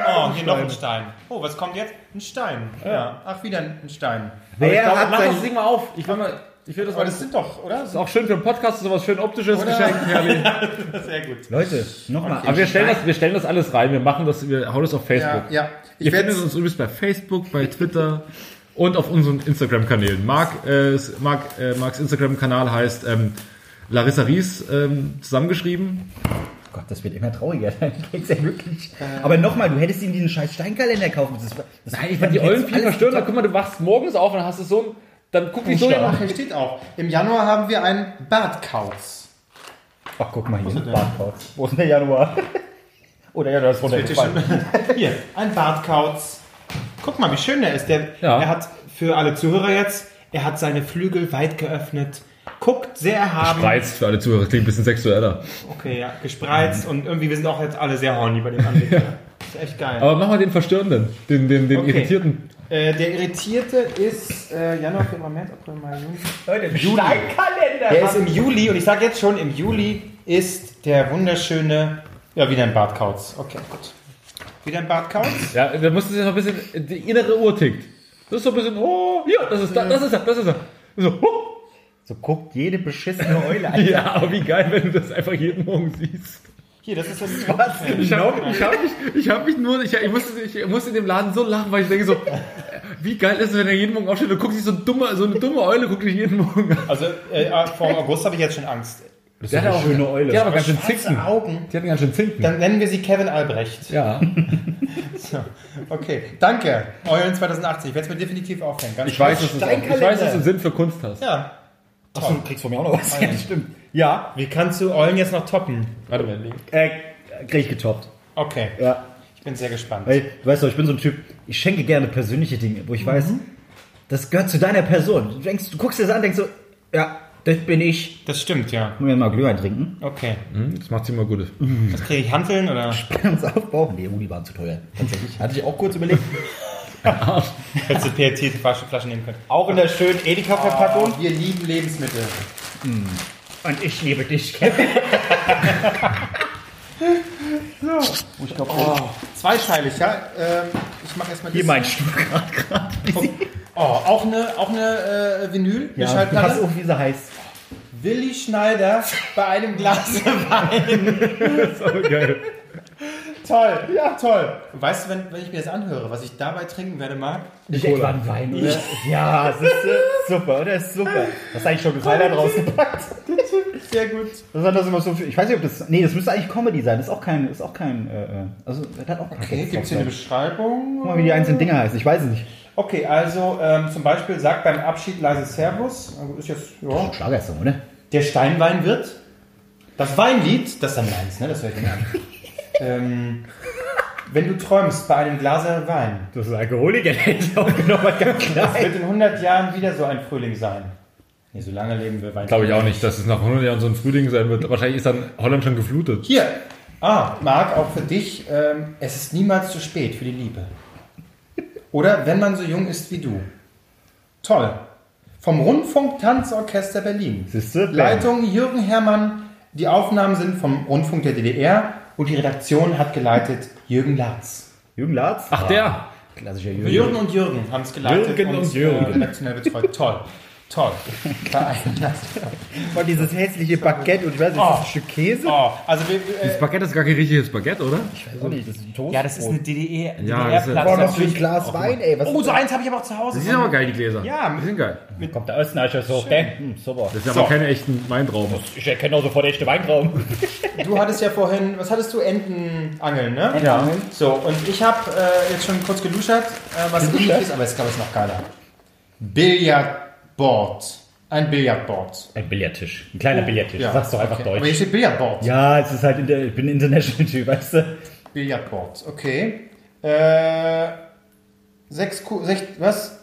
Oh, hier noch ein Stein. Oh, was kommt jetzt? Ein Stein. Ja. Ach, wieder ein Stein. Wer hat mach sein... das Ding mal auf. Ich will mal, ich will das mal, Aber das das sind doch, oder? ist auch schön für einen Podcast, sowas schön optisches Oder? Geschenk. Herrlich. <laughs> Sehr gut. Leute, nochmal. Aber wir stellen, das, wir stellen das alles rein. Wir machen das, wir hauen das auf Facebook. Ja, ja. Ich Ihr findet uns übrigens bei Facebook, bei Twitter und auf unseren Instagram-Kanälen. Marc, äh, Marc, äh, Marks Instagram-Kanal heißt ähm, Larissa Ries ähm, zusammengeschrieben. Gott, das wird immer trauriger. <laughs> Dann geht's ja wirklich. Aber nochmal, du hättest ihm diesen scheiß Steinkalender kaufen müssen. Das, das Nein, ich fand die Eulen viel verstörender. Guck mal, du wachst morgens auf und hast so ein, dann guck dich so Ach, hier steht auch. Im Januar haben wir einen Bartkauz. Ach, guck mal hier, Bartkauz. Wo ist der Januar? <laughs> Oder ja, das ist runtergefallen. <laughs> Hier, ein Bartkauz. Guck mal, wie schön der ist. Der, Ja. Er hat für alle Zuhörer jetzt, er hat seine Flügel weit geöffnet, guckt sehr erhaben. Spreizt für alle Zuhörer, klingt ein bisschen sexueller. Okay, ja, gespreizt und irgendwie, wir sind auch jetzt alle sehr horny bei dem Anblick. <laughs> Das ist echt geil. Aber mach mal den Verstörenden, den, den, den Okay. Irritierten. Äh, der Irritierte ist äh, Januar, Februar, März, April, Mai, Juni. Leute, Steinkalender! Der ist im Juli und ich sage jetzt schon, im Juli ist der wunderschöne, ja, wieder ein Bartkauz. Okay, gut. Wieder ein Bartkauz? Ja, da musst du sich noch ein bisschen, die innere Uhr tickt. Das ist so ein bisschen, oh, ja, das ist, da, das ist er, das ist er. So, oh. So guckt jede beschissene Eule an. <laughs> Ja, aber wie geil, wenn du das einfach jeden Morgen siehst. Hier, das ist das. Ich habe ich hab mich, ich hab mich nur, ich, ich, musste, ich musste in dem Laden so lachen, weil ich denke so, wie geil ist es, wenn er jeden Morgen aufsteht und guckt sich so dumme, so eine dumme Eule guckt dich jeden Morgen an. Also äh, vor August habe ich jetzt schon Angst. Das ist eine schöne Eule. Die hat aber ganz schön Zinken. Augen. Die hat ganz schön Zinken. Dann nennen wir sie Kevin Albrecht. ja. <laughs> So, okay, danke. Eulen 2018. Ich werde es mir definitiv aufhängen. Ganz Ich weiß, dass du, ich weiß, dass du Sinn für Kunst hast. Ja. Achso, du kriegst von mir auch noch was. <laughs> Ja, stimmt. Ja, Wie kannst du Eulen jetzt noch toppen? Warte mal, Link. äh, krieg ich getoppt. Okay, Ja. ich bin sehr gespannt. Weil, du weißt doch, ich bin so ein Typ, ich schenke gerne persönliche Dinge, wo ich weiß, das gehört zu deiner Person. Du, denkst, du guckst dir das an, denkst so, ja, das bin ich. Das stimmt, ja. Wollen wir mal Glühwein trinken? Okay. Hm, Das macht sie immer gut. Was kriege ich? Hanteln oder? uns aufbauen? Nee, Uni waren zu teuer. Tatsächlich. Hatte ich auch kurz überlegt. <laughs> Hättest du PET-Flaschen nehmen können. Auch in der schönen Edeka-Verpackung. wir lieben Lebensmittel. Und ich liebe dich, Kevin. <laughs> Ich glaube, Oh, zweiteilig, ja. Ähm, ich mache erstmal hier das. mein Stuhl gerade. gerade. Oh, auch eine, auch eine äh, Vinyl. Ja, Schallplatte. pass auf, wie sie heißt. Willi Schneider bei einem Glas Wein. <laughs> So geil. Toll, ja, toll. Weißt du, wenn, wenn ich mir das anhöre, was ich dabei trinken werde, Marc? Nicht etwa ein Wein, oder? Ja, es ist äh, super, oder? Es ist super. Das ist eigentlich schon das Highlight rausgepackt. Sehr gut. Das ist das immer so viel. Ich weiß nicht, ob das. Nee, das müsste eigentlich Comedy sein. Das ist auch kein. Ist auch kein äh, äh, also, das hat auch kein Okay, gibt es hier eine Beschreibung? Guck mal, wie die einzelnen Dinger heißen. Ich weiß es nicht. Okay, also ähm, zum Beispiel sagt beim Abschied leise Servus. Also Ist jetzt, ja. Schlagersong, oder? Der Steinwein wird. Das Weinlied, das ist dann meins, ne? Das höre ich mir an. Ähm, wenn du träumst bei einem Glas Wein, Das ist Alkoholiker, hätte auch genommen, ganz klar. wird in 100 Jahren wieder so ein Frühling sein. Nee, so lange leben wir Wein. Glaube ich auch nicht, dass es nach 100 Jahren so ein Frühling sein wird. Wahrscheinlich ist dann Holland schon geflutet. Hier, ah, Marc, auch für dich, ähm, es ist niemals zu spät für die Liebe. Oder wenn man so jung ist wie du. Toll. Vom Rundfunk Tanzorchester Berlin. Siehste? Leitung Jürgen Herrmann. Die Aufnahmen sind vom Rundfunk der DDR und die Redaktion hat geleitet Jürgen Latz. Jürgen Latz? Ach, der. Klassischer Jürgen. Jürgen und Jürgen haben es geleitet Jürgen und Jürgen. Äh, redaktionell betreut. Toll. Toll. Und dieses hässliche Baguette und ich weiß nicht, ist das ein Stück Käse? Oh, also wir, äh, Das Baguette ist gar kein richtiges Baguette, oder? Ich weiß auch nicht, das ist ein Toast. ja, das ist eine DDR, Ja, das ist- DDR-Platz. Boah, noch so ein. Glas Wein, ey. Was Oh, so eins habe ich aber auch zu Hause. Die sind aber geil, die Gläser. Ja, die sind geil. kommt der Östneicher so. Hm, super. Das sind So. aber keine echten Weintrauben. Ich erkenne auch sofort echte Weintrauben. Du hattest ja vorhin, was hattest du? Entenangeln, ne? Ja. So, und ich habe äh, jetzt schon kurz geluschert, äh, was Geluschert? ist, aber jetzt glaube ich noch geiler. Billardboard. Ein Billardboard. Ein Billardtisch. Ein kleiner Billardtisch. Ja, Sagst du einfach okay. Aber hier Deutsch. steht Billardboard. Ja, es ist halt, in der, ich bin international Typ, weißt du? Billardboard, okay. Äh, sechs, Ku- sech, was?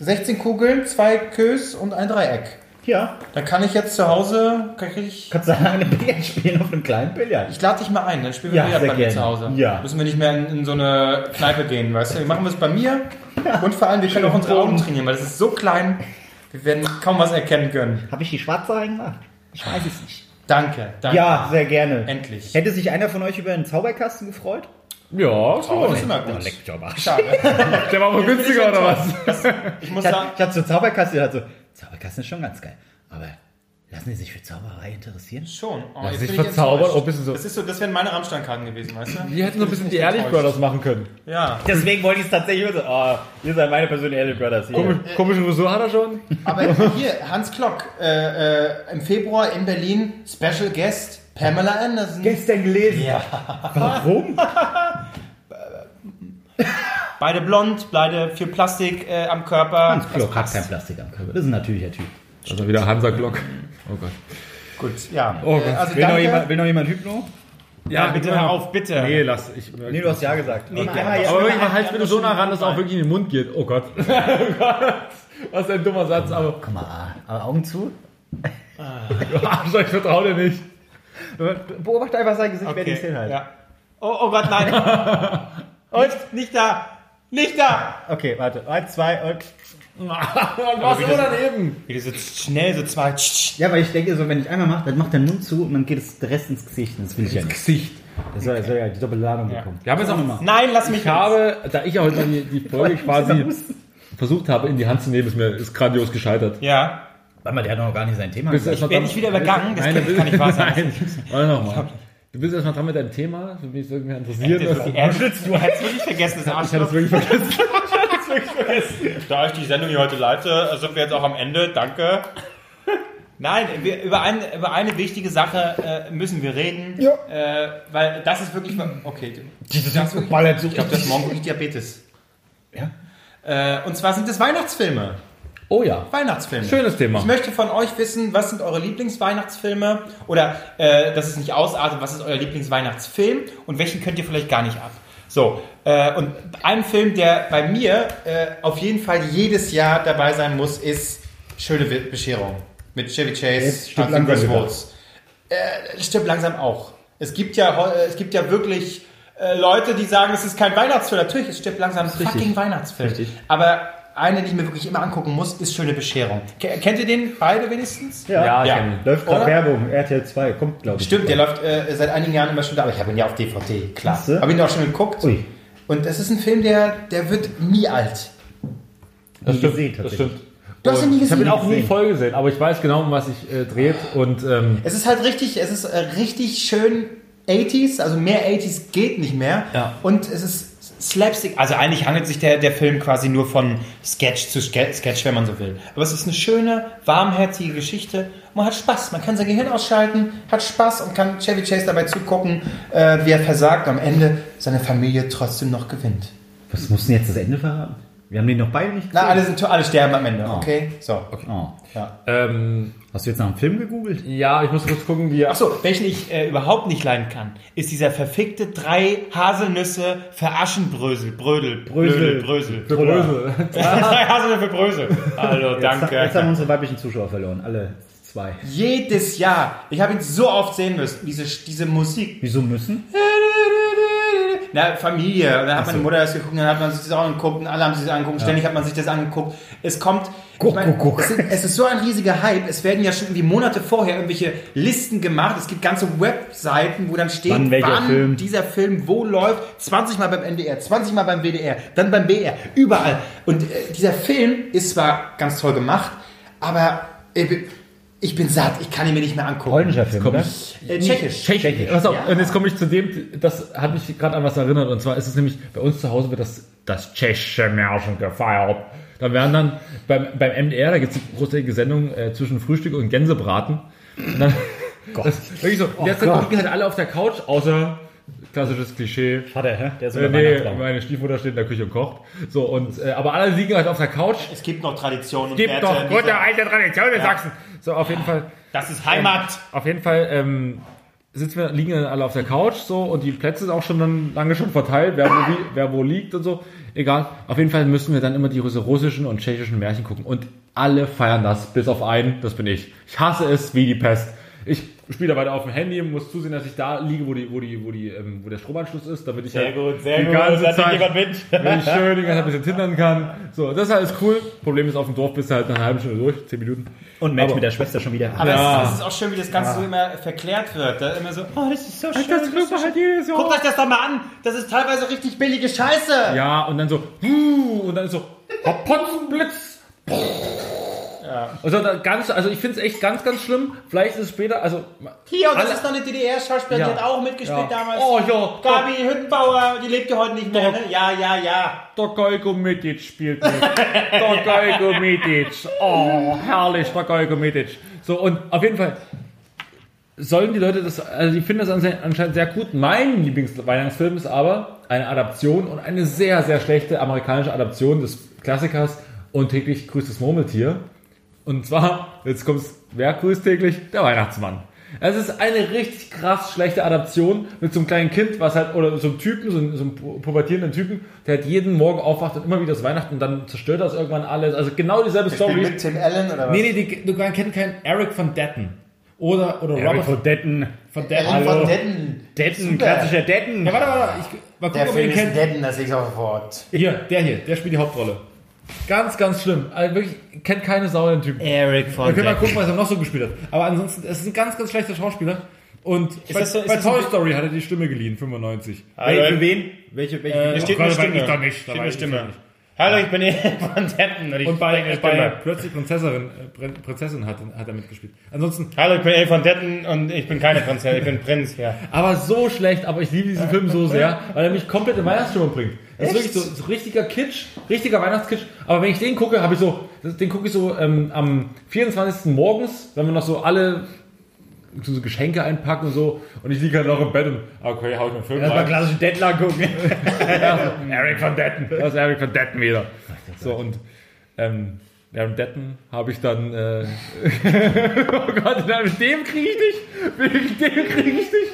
16 Kugeln, zwei Kös und ein Dreieck. Ja. Dann kann ich jetzt zu Hause, kann ich, Kannst du eine Billard spielen auf einem kleinen Billard? ich lade dich mal ein, dann spielen wir Ja, Billard bei mir zu Hause. Ja. Müssen wir nicht mehr in, in so eine Kneipe gehen, weißt du? Wir machen es bei mir und vor allem, wir können auch unsere Augen trainieren, weil das ist so klein, wir werden kaum was erkennen können. Habe ich die schwarze reingemacht? Ich weiß es nicht. Danke, danke. Ja, sehr gerne. Endlich. Hätte sich einer von euch über einen Zauberkasten gefreut? Ja, Oh, so. das ist immer gut. leck mich am Arsch. Schade. <laughs> Der war aber günstiger, oder was? Ich muss Ich sagen, hatte, ich hatte so Zauberkasten, ich hatte so, Zauberkasten ist schon ganz geil. Aber lassen die sich für Zauberei interessieren? schon. Oh, Lass jetzt dich bin ich verzaubern, bisschen so- Das ist so, das wären meine Rammstein-Karten gewesen, weißt du? <laughs> Die hätten so ein bisschen die Ehrlich. Brothers machen können. Ja. Deswegen wollte ich es tatsächlich so, oh, ihr seid meine persönlichen Ehrlich Brothers. Hier. Komisch, komische Frisur hat er schon. Aber hier, Hans Klock, äh, äh, im Februar in Berlin, Special Guest Pamela Anderson. Gestern gelesen. Ja. Warum? <laughs> Beide blond, beide viel Plastik äh, am Körper. Hans Klock hat kein Plastik am Körper. Das ist ein natürlicher Typ. Also wieder Hansa Glock. Oh Gott. Gut, ja. Oh Gott. Äh, also Will noch, jemand, will noch jemand Hypno? Ja, bitte hör auf, bitte. Nee, lass. Ich, Nee, du hast ja gesagt. Nee, Okay. Ah, ja. aber wirklich, Ja, halt ja, bitte so nah ran, dass es auch wirklich in den Mund geht. Oh Gott. oh <laughs> Gott. Was ein dummer Satz, aber. Guck mal, aber Augen zu. <laughs> Arsch, ich vertraue dir nicht. Beobachte einfach sein Gesicht, wer Okay, Zählen halt. ja. Oh, oh Gott, nein. <laughs> und nicht da. Nicht da. Okay, warte. Eins, zwei und. <laughs> Was so daneben? Wie du so schnell so zwei. Ja, weil ich denke, so, wenn ich einmal mache, dann macht der Mund zu und dann geht es der Rest ins Gesicht. Und Das will ich ja nicht. Gesicht. Das soll, das soll ja die doppelte Ladung bekommen. Wir haben jetzt auch Nein, lass mich Ich habe, da ich ja heute mal die, die Folge <laughs> quasi versucht habe, in die Hand zu nehmen, ist mir ist grandios gescheitert. Ja. Warte mal, der hat noch gar nicht sein Thema Bist du gesagt. erst mal Werd dran- ich wieder übergangen? Das Nein, kann- kann nicht wahr sein. <laughs> Warte nochmal. Du bist erstmal dran mit deinem Thema, für mich ist irgendwie interessiert. Das was- ist ernst. Du hättest wirklich vergessen, das Ich hatte Arschloch. es wirklich vergessen. Da ich die Sendung hier heute leite, sind wir jetzt auch am Ende. Danke. Nein, wir, über, ein, über eine wichtige Sache äh, müssen wir reden. Ja. Äh, weil das ist wirklich. Okay. Dieses Das wirklich- geballert so Ich glaube, das ist morgen wirklich Diabetes. Ja. Äh, und zwar sind es Weihnachtsfilme. Oh ja. Weihnachtsfilme. Schönes Thema. Ich möchte von euch wissen, was sind eure Lieblingsweihnachtsfilme? Oder, äh, dass es nicht ausartet, was ist euer Lieblingsweihnachtsfilm? Und welchen könnt ihr vielleicht gar nicht ab? So, äh, und ein Film, der bei mir äh, auf jeden Fall jedes Jahr dabei sein muss, ist Schöne Be- Bescherung. Mit Chevy Chase, Anthony langsam wieder. Rhodes. Äh, stirbt langsam auch. Es gibt ja, äh, es gibt ja wirklich äh, Leute, die sagen, es ist kein Weihnachtsfilm. Natürlich, es stirbt langsam ein fucking Weihnachtsfilm. Richtig. Aber eine, die ich mir wirklich immer angucken muss, ist Schöne Bescherung. Ke- Kennt ihr den beide wenigstens? Ja, ich Ja. ihn. Läuft gerade? Werbung, RTL 2, kommt glaube ich. Stimmt, der läuft äh, seit einigen Jahren immer schon da, aber ich habe ihn ja auf DVD, klar. Habe ihn auch schon geguckt. Ui. Und das ist ein Film, der, der wird nie alt. Das Nie stimmt, gesehen, das tatsächlich. stimmt. Du hast ihn nie Ich habe ihn gesehen? auch nie voll gesehen, aber ich weiß genau, um was sich äh, dreht und ähm, Es ist halt richtig, es ist äh, richtig schön 80s, also mehr 80s geht nicht mehr. Ja. Und es ist Slapstick, also eigentlich handelt sich der, der Film quasi nur von Sketch zu Ske- Sketch, wenn man so will. Aber es ist eine schöne, warmherzige Geschichte. Man hat Spaß, man kann sein Gehirn ausschalten, hat Spaß und kann Chevy Chase dabei zugucken, äh, wie er versagt, am Ende seine Familie trotzdem noch gewinnt. Was mussten jetzt das Ende verraten? Wir haben den noch beide nicht Na, alle, sind, alle sterben am Ende, okay? So. Oh. ähm, Hast du jetzt nach einem Film gegoogelt? ja, ich muss kurz gucken, wie er. Achso, welchen ich äh, überhaupt nicht leiden kann, ist dieser verfickte drei Haselnüsse für Aschenbrösel. Brödel. Brösel. Brösel. Brösel. <laughs> drei Haselnüsse für Brösel. Hallo, Jetzt, jetzt haben danke. unsere weiblichen Zuschauer verloren, alle zwei. Jedes Jahr. Ich habe ihn so oft sehen müssen. Diese, diese Musik. Wieso müssen? Na, Familie. Und dann hat meine Mutter das geguckt, dann hat man sich das auch angeguckt und alle haben sich das angeguckt. Ständig hat man sich das angeguckt. Es kommt. Guck, guck, guck. Es, ist, es ist so ein riesiger Hype. Es werden ja schon irgendwie Monate vorher irgendwelche Listen gemacht. Es gibt ganze Webseiten, wo dann steht, Wann welcher Film. dieser Film wo läuft. 20 Mal beim NDR, 20 Mal beim WDR, dann beim BR, überall. Und äh, dieser Film ist zwar ganz toll gemacht, aber äh, ich bin satt. Ich kann ihn mir nicht mehr angucken. Polnischer Film, oder? Äh, Tschechisch. Tschechisch. Pass auf, Ja. und jetzt komme ich zu dem, das hat mich gerade an was erinnert. Und zwar ist es nämlich, bei uns zu Hause wird das, das tschechische Märchen gefeiert. Da werden dann beim, beim MDR, da gibt es eine großartige Sendung äh, zwischen Frühstück und Gänsebraten. Und dann, <laughs> das, ist wirklich so, derzeit Gott. liegen halt alle auf der Couch, außer klassisches Klischee. Vater, hä? Der ist Äh, nee, meine Stiefmutter steht in der Küche und kocht. So, und, äh, aber alle liegen halt auf der Couch. Es gibt noch Traditionen und Gibt Werte doch in gute alte Tradition in Sachsen. So, auf jeden Fall. Das ist Heimat. Auf jeden Fall ähm, sitzen wir, liegen dann alle auf der Couch so und die Plätze sind auch schon dann lange schon verteilt, wer wo, wer wo liegt und so. Egal. Auf jeden Fall müssen wir dann immer die russischen und tschechischen Märchen gucken und alle feiern das, bis auf einen, das bin ich. Ich hasse es wie die Pest. Ich spiele weiter auf dem Handy und muss zusehen, dass ich da liege, wo die, wo die, wo die, ähm, wo der Stromanschluss ist, damit ich halt die ganze Zeit, <laughs> wenn ich schön die ganze Zeit ein bisschen tindern kann. So, das ist alles cool. Problem ist, auf dem Dorf bist du halt nach einer halben Stunde durch, zehn Minuten. Und Mensch mit der Schwester schon wieder. Aber Ja. es, ist, es ist auch schön, wie das Ganze so immer verklärt wird. Da immer so, oh, das ist so schön. Das ist kriegt so halt schön. Jahr. Guckt euch das doch mal an. Das ist teilweise richtig billige Scheiße. Ja, und dann so, "Huh", und dann ist so, Potzenblitz. Ja. Also da ganz, also ich finde es echt ganz, ganz schlimm. Vielleicht ist es später, also Hier, und das Alle- ist noch eine DDR-Schauspielerin, Ja. die hat auch mitgespielt Ja. damals. Oh ja, Gabi Hüttenbauer, die lebt ja heute nicht mehr. Ne? Ja, ja, ja. der Geigo Mitic spielt mit. der <laughs> Geigo Mitic. Oh, herrlich, der Geigo Mitic. So, und auf jeden Fall sollen die Leute das, also die finden das anscheinend sehr gut. Mein Lieblingsweihnachtsfilm ist aber eine Adaption und eine sehr, sehr schlechte amerikanische Adaption des Klassikers und täglich grüßt das Murmeltier. Und zwar, jetzt kommt's, wer grüßt täglich? Der Weihnachtsmann. Es ist eine richtig krass schlechte Adaption mit so einem kleinen Kind, was halt, oder so einem Typen, so einem, so einem pu- pubertierenden Typen, der halt jeden Morgen aufwacht und immer wieder das Weihnachten und dann zerstört das irgendwann alles. Also genau dieselbe Spielt Story. mit Tim Allen oder was? Nee, nee, die, du kennst keinen Eric von Detten. Oder, oder Eric Robert von Detten. von Detten. Allen von Hallo. Detten. Detten, klassischer Detten. Ja, warte, warte, ich mal Der gucken, ob ihr Film ihn ist kennt. Detten, das ich sofort. Hier, der hier, der spielt die Hauptrolle. Ganz, ganz schlimm. Also wirklich, kennt keine Sau den Typen. Eric Wir von können mal gucken, was er noch so gespielt hat. Aber ansonsten, es ist ein ganz, ganz schlechter Schauspieler. Und bei, das so- ist bei das so- Toy Story hat er die Stimme geliehen, 95. Hallo. Für wen? Welche, welche Äh, steht eine Stimme. doch nicht. Da Steht eine ich Stimme. Hallo, ich bin <laughs> von Detten. Und, ich Und bei, bei plötzlich Prinzessin, äh, Prin- Prinzessin hat, hat er mitgespielt. Ansonsten, Hallo, ich bin Eric von Detten und ich bin keine Prinzessin, ich bin <laughs> Prinz, ja. aber so schlecht, aber ich liebe diesen Film so sehr, weil er mich komplett in Weihnachtsstimmung bringt. Das ist wirklich so, so richtiger Kitsch, richtiger Weihnachtskitsch. Aber wenn ich den gucke, habe ich so, den gucke ich so ähm, am 24. morgens, wenn wir noch so alle so Geschenke einpacken und so. Und ich liege halt noch im Bett und, okay, hau ich mir Film Erstmal rein. klassische Dettler gucken. <laughs> Eric van Detten. Das ist Eric van Detten wieder. So, und ähm, während Detten habe ich dann, äh, <laughs> oh Gott, mit dem kriege ich dich, mit dem kriege ich dich.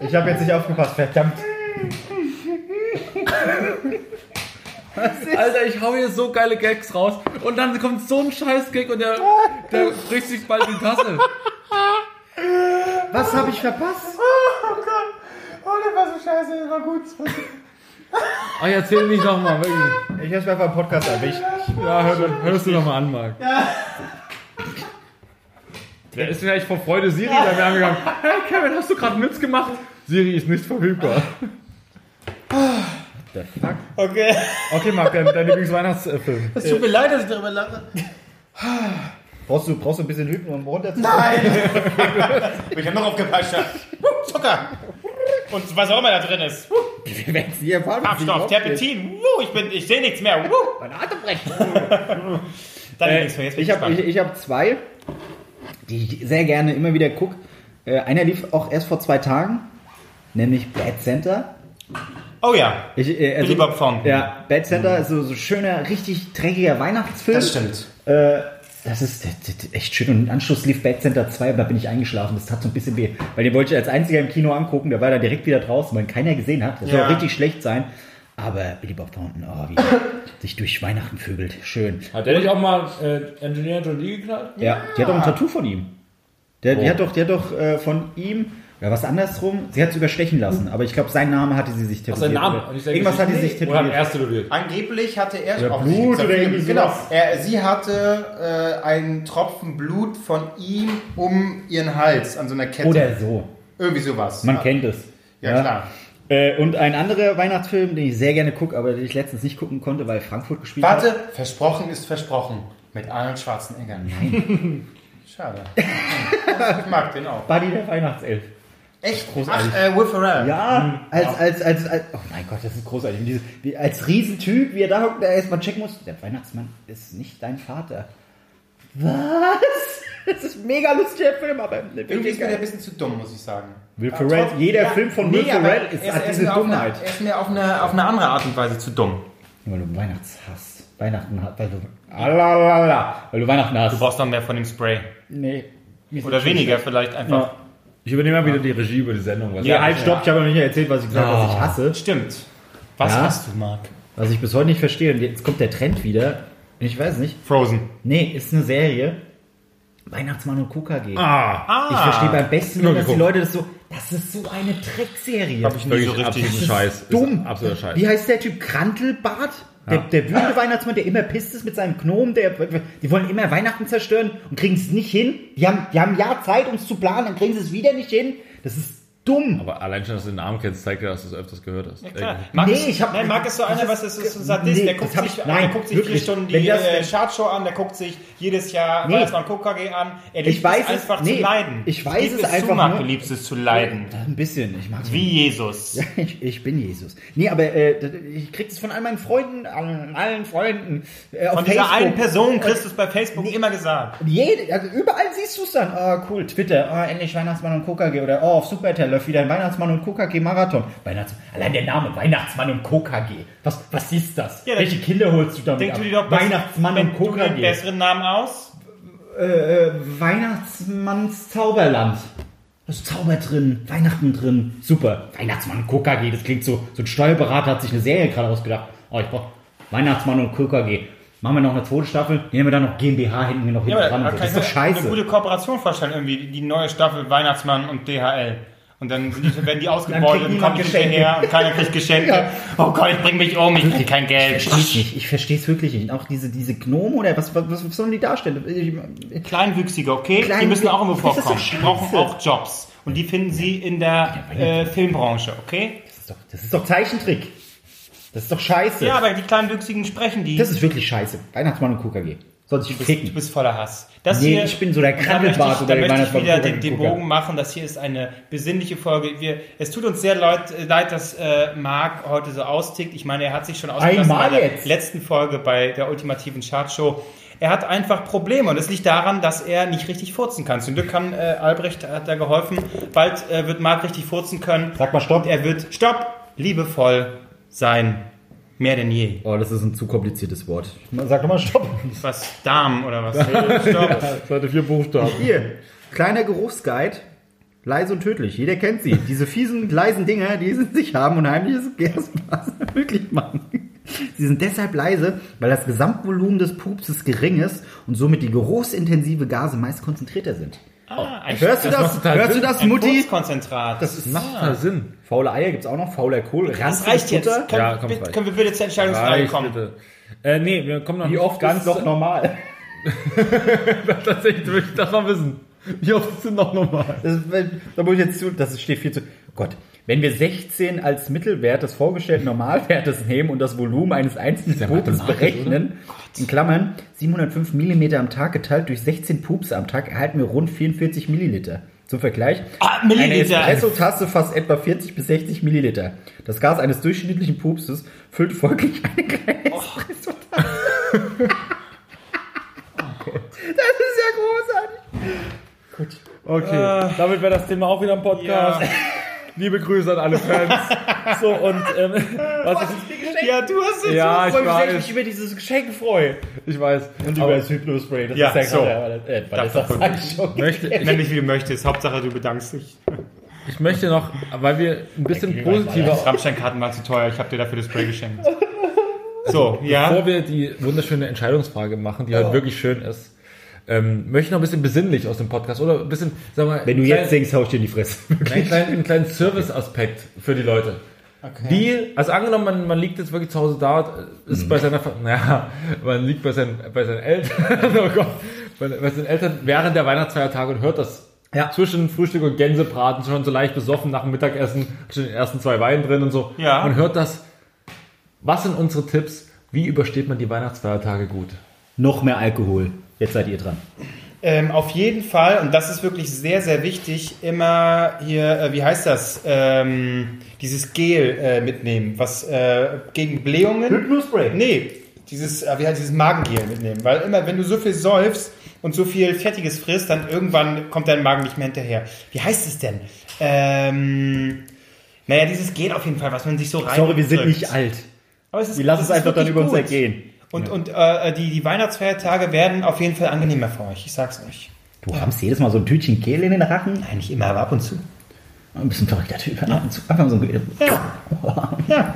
Ich habe jetzt nicht aufgepasst, verdammt. <laughs> Alter, ich hau hier so geile Gags raus und dann kommt so ein scheiß Gag und der, der bricht sich bald die Tasse. Was habe ich verpasst? Oh Gott. Oh, der war so scheiße, das war gut. Ach, erzähl nicht nochmal, wirklich. Ich hab's mir einfach im Podcast erwischt. Ja, hör, hörst du nochmal an, Marc. Der ist vielleicht vor Freude Siri bei mir angegangen. Hey Kevin, hast du gerade einen Witz gemacht? Siri ist nicht verfügbar. The fuck? Okay. Okay, Marc, dein, dein Lieblingsweihnachtsfilm. Es tut mir leid, dass ich darüber lache. Brauchst du, brauchst du ein bisschen Hüten, um runterzukommen? Nein! <laughs> ich habe noch aufgepasst. Zucker! Und was auch immer da drin ist. Wir werden es nie erfahren. Terpentin. Ich, bin- ich sehe nichts mehr. Mein Atem brecht. <laughs> Dann Äh, nichts mehr. Jetzt bin ich habe ich, ich hab zwei, die ich sehr gerne immer wieder gucke. Äh, einer lief auch erst vor zwei Tagen, nämlich Bad Center. Oh ja, Ich, äh, also, Billy Bob Thornton. Ja, Bad Center ist so, so schöner, richtig dreckiger Weihnachtsfilm. das stimmt. Äh, das ist echt schön. Und im Anschluss lief Bad Center 2, aber da bin ich eingeschlafen. Das tat so ein bisschen weh. Weil den wollte ich als einziger im Kino angucken. Der war dann direkt wieder draußen, weil ihn keiner gesehen hat. Das soll Ja. auch richtig schlecht sein. Aber Billy Bob Thornton, oh, wie sich durch Weihnachten vögelt. Schön. Hat der nicht auch mal äh, Engineer Jolie geknallt? Ja, die hat doch ein Tattoo von ihm. Der, Die Oh. hat doch, die hat doch äh, von ihm, oder was andersrum, sie hat es überstechen lassen, aber ich glaube, seinen Namen hatte sie sich tätowiert. sein Name, sein Irgendwas hatte sie sich Oder hat er tätowiert. erst tätowiert? Angeblich hatte er Oder auch Blut oder irgendwie Genau. Er, sie hatte äh, einen Tropfen Blut von ihm um ihren Hals an so einer Kette. Oder so. Irgendwie sowas. Man ja. kennt es. Ja, klar. Äh, und ein anderer Weihnachtsfilm, den ich sehr gerne gucke, aber den ich letztens nicht gucken konnte, weil Frankfurt gespielt Warte, hat. versprochen ist versprochen. Mit Arnold Schwarzenegger. Nein. <laughs> Schade. ich mag den auch. Buddy der Weihnachtself. Echt? Ach, äh, Will Ferrell. Ja, als, als, als, als, oh mein Gott, das ist großartig. Dieses, wie, als Riesentyp, wie er da hockt, der erstmal checken muss, der Weihnachtsmann ist nicht dein Vater. Was? <laughs> Das ist mega lustiger Film, aber Irgendwie ist mir der ein bisschen zu dumm, muss ich sagen. Will Ferrell, jeder Ja, Film von Will nee, Ferrell ist, er hat diese mir auf Dummheit. Eine, er ist mir auf eine, auf eine andere Art und Weise zu dumm. Weil du Weihnachtshass. Weihnachten hast, weil du. Alalala, weil du Weihnachten hast. Du brauchst noch mehr von dem Spray. nee. Oder weniger schlecht. vielleicht einfach. Ja. Ich übernehme mal wieder die Regie über die Sendung. Was Nee, halt, stopp, ich habe noch nicht erzählt, was ich gesagt habe, was ich hasse. Stimmt. Was Ja. hast du, Marc? Was ich bis heute nicht verstehe. Und jetzt kommt der Trend wieder. Ich weiß nicht. Frozen. Nee, ist eine Serie. Weihnachtsmann und KKG. Ah, Ich verstehe beim besten, Nur dass die. Leute das so. Das ist so eine Dreckserie. Hab ich nie wirklich so richtig. absoluter Scheiß. Dumm. Ist absoluter Scheiß. Wie heißt der Typ? Krantelbart? Der, Ja. der wütende Weihnachtsmann, der immer pisst ist mit seinem Gnom, der, die wollen immer Weihnachten zerstören und kriegen es nicht hin. Die haben, die haben ein Jahr Zeit, um es zu planen, dann kriegen sie es wieder nicht hin. Das ist dumm. Aber allein schon, dass du den Namen kennst, zeigt dir, dass du es öfters gehört hast. Irgendwie. Marc Nee, ist, ich hab- nein, Marc ist so einer, was ist, ist so ein Sadist, Nee, der guckt sich, ich- nein, der guckt sich vier wirklich. Stunden Wenn die das- äh, Chartshow an, der guckt sich jedes Jahr Nee. Weihnachtsmann KKG an. Er liebt Ich weiß es einfach es- nee, zu leiden. ich weiß Lieb es einfach zu, Marc, nur- du liebst es zu leiden. Ein bisschen, ich mag Wie Jesus. <laughs> Ja, ich, ich bin Jesus. Nee, aber äh, ich krieg das von all meinen Freunden, an allen Freunden. Äh, auf Von dieser Facebook. einen Person kriegst du es bei Facebook immer gesagt. Jede, also überall siehst du es dann. Ah, cool, Twitter, ah, endlich Weihnachtsmann und KKG. Oder oh, auf Supertel läuft wieder ein Weihnachtsmann und KKG-Marathon. Weihnachtsmann, allein der Name, Weihnachtsmann und KKG. Was, was ist das? Ja, Welche Kinder holst du damit Denk ab? du dir doch Weihnachtsmann und du dir einen KKG. besseren Namen aus? Äh, Weihnachtsmanns Zauberland. Da ist Zauber drin, Weihnachten drin. Super. Weihnachtsmann und KKG, das klingt so. So ein Steuerberater hat sich eine Serie gerade ausgedacht. Oh, ich brauch Weihnachtsmann und KKG. Machen wir noch eine zweite Staffel, nehmen wir dann noch GmbH hinten noch hinten dran. da Das ist doch scheiße. eine gute Kooperation vorstellen, irgendwie die neue Staffel Weihnachtsmann und DHL. Und dann die, werden die ausgebeutet und Geschenke. hinterher und keiner kriegt Geschenke. Oh Gott, ich bring mich um, ich krieg kein Geld. Ich versteh's nicht. Ich versteh's wirklich nicht. Auch diese, diese Gnome oder was, was, was sollen die darstellen? Ich, Kleinwüchsige, okay? Klein- die müssen auch irgendwo vorkommen. Die brauchen auch Jobs. Und die finden sie in der äh, Filmbranche, okay? das, ist doch, das ist doch Zeichentrick. Das ist doch scheiße. Ja, aber die Kleinwüchsigen sprechen die. das ist wirklich scheiße. Weihnachtsmann und KKG. Soll sich Du ficken. bist voller Hass. Das Nee, hier, ich bin so der und da möchte ich, da möchte ich wieder den, den. Bogen machen. Das hier ist eine besinnliche Folge. Wir, es tut uns sehr leid, leid dass äh, Marc heute so austickt. Ich meine, er hat sich schon ausgelassen Einmal bei der jetzt. letzten Folge bei der ultimativen Chartshow. Er hat einfach Probleme und es liegt daran, dass er nicht richtig furzen kann. Zum Glück kann äh, Albrecht hat da geholfen. Bald äh, wird Marc richtig furzen können. Sag mal Stopp. Und er wird, stopp, liebevoll sein. Mehr denn je. Oh, das ist ein zu kompliziertes Wort. Sag doch mal Stopp. Was, Darm oder was? <laughs> stopp. Seite vier Buchstaben. Hier, kleiner Geruchsguide. Leise und tödlich. Jeder kennt sie. Diese fiesen, leisen Dinger, die sie in sich haben und heimliches <laughs> Gasmaß möglich machen. Sie sind deshalb leise, weil das Gesamtvolumen des Pupses gering ist und somit die geruchsintensive Gase meist konzentrierter sind. Hörst du das? total Hörst du Sinn. das, Ein Mutti? Kurzkonzentrat. Das ist Macht total Sinn. faule Eier gibt's auch noch, fauler Kohl. das reicht jetzt. Können, Ja, komm, bitte, können wir bitte zur Entscheidungsfrage kommen? bitte. Äh, nee, wir kommen noch Wie oft ganz noch normal? Tatsächlich, möchte ich das mal wissen. Wie oft ist denn noch normal? Das, da muss ich jetzt zu, das steht viel zu. Oh Gott, wenn wir 16 als Mittelwert des vorgestellten Normalwertes nehmen und das Volumen eines einzelnen mathematisch, berechnen, in Klammern 705 Milliliter am Tag geteilt durch 16 Pups am Tag, erhalten wir rund 44 Milliliter. Zum Vergleich, Ah, eine. Espresso-Tasse fasst etwa 40 bis 60 Milliliter. Das Gas eines durchschnittlichen Pupses füllt folglich eine kleine Espresso-Tasse. <laughs> Das ist ja großartig. Okay, damit wäre das Thema auch wieder im Podcast. Liebe Grüße an alle Fans. So, und ähm, <laughs> was ich, Ja, du hast es. ja, ich sehr ich weiß, mich über dieses Geschenk freue. ich weiß. Und über das Hypnospray. Das Ja, ist ja so. gerade, äh, weil das Davon sag ich schon. möchte, Nenn mich, wie du möchtest. Hauptsache, du bedankst dich. ich möchte noch, weil wir ein bisschen positiver, Rammstein-Karten waren zu teuer. Ich habe dir dafür das Spray geschenkt. So, ja. bevor wir die wunderschöne Entscheidungsfrage machen, die heute wirklich schön ist, ähm, möchte ich noch ein bisschen besinnlich aus dem Podcast oder ein bisschen, sag mal, Wenn du klein- jetzt singst, hau ich dir in die Fresse. <laughs> einen kleinen, einen kleinen Service-Aspekt für die Leute. Wie, also angenommen, man, man liegt jetzt wirklich zu Hause da, ist bei seiner, naja, man liegt bei seinen, bei seinen Eltern, <laughs> oh Gott, bei, bei seinen Eltern während der Weihnachtsfeiertage und hört das Ja. zwischen Frühstück und Gänsebraten schon so leicht besoffen nach dem Mittagessen, schon den ersten zwei Weinen drin und so. Ja. Man hört das. Was sind unsere Tipps? Wie übersteht man die Weihnachtsfeiertage gut? Noch mehr Alkohol. Jetzt seid ihr dran. Ähm, auf jeden Fall, und das ist wirklich sehr, sehr wichtig, immer hier, äh, wie heißt das, ähm, dieses Gel äh, mitnehmen, was äh, gegen Blähungen. Hypnospray. Nee, dieses, äh, wie heißt dieses Magengel mitnehmen, weil immer, wenn du so viel säufst und so viel Fettiges frisst, dann irgendwann kommt dein Magen nicht mehr hinterher. Wie heißt es denn? Ähm, naja, dieses Gel auf jeden Fall, was man sich so rein. Sorry, wir sind nicht alt. Aber es ist, Wir lassen es einfach dann über uns gut. ergehen. Und, und äh, die, die Weihnachtsfeiertage werden auf jeden Fall angenehmer für euch, ich sag's euch. Du rammst jedes Mal so ein Tütchen Kehl in den Rachen. Nein, nicht immer, aber ab und zu. Ein bisschen verrückter Typ. Ab und zu. Einfach so ein <laughs> Ja.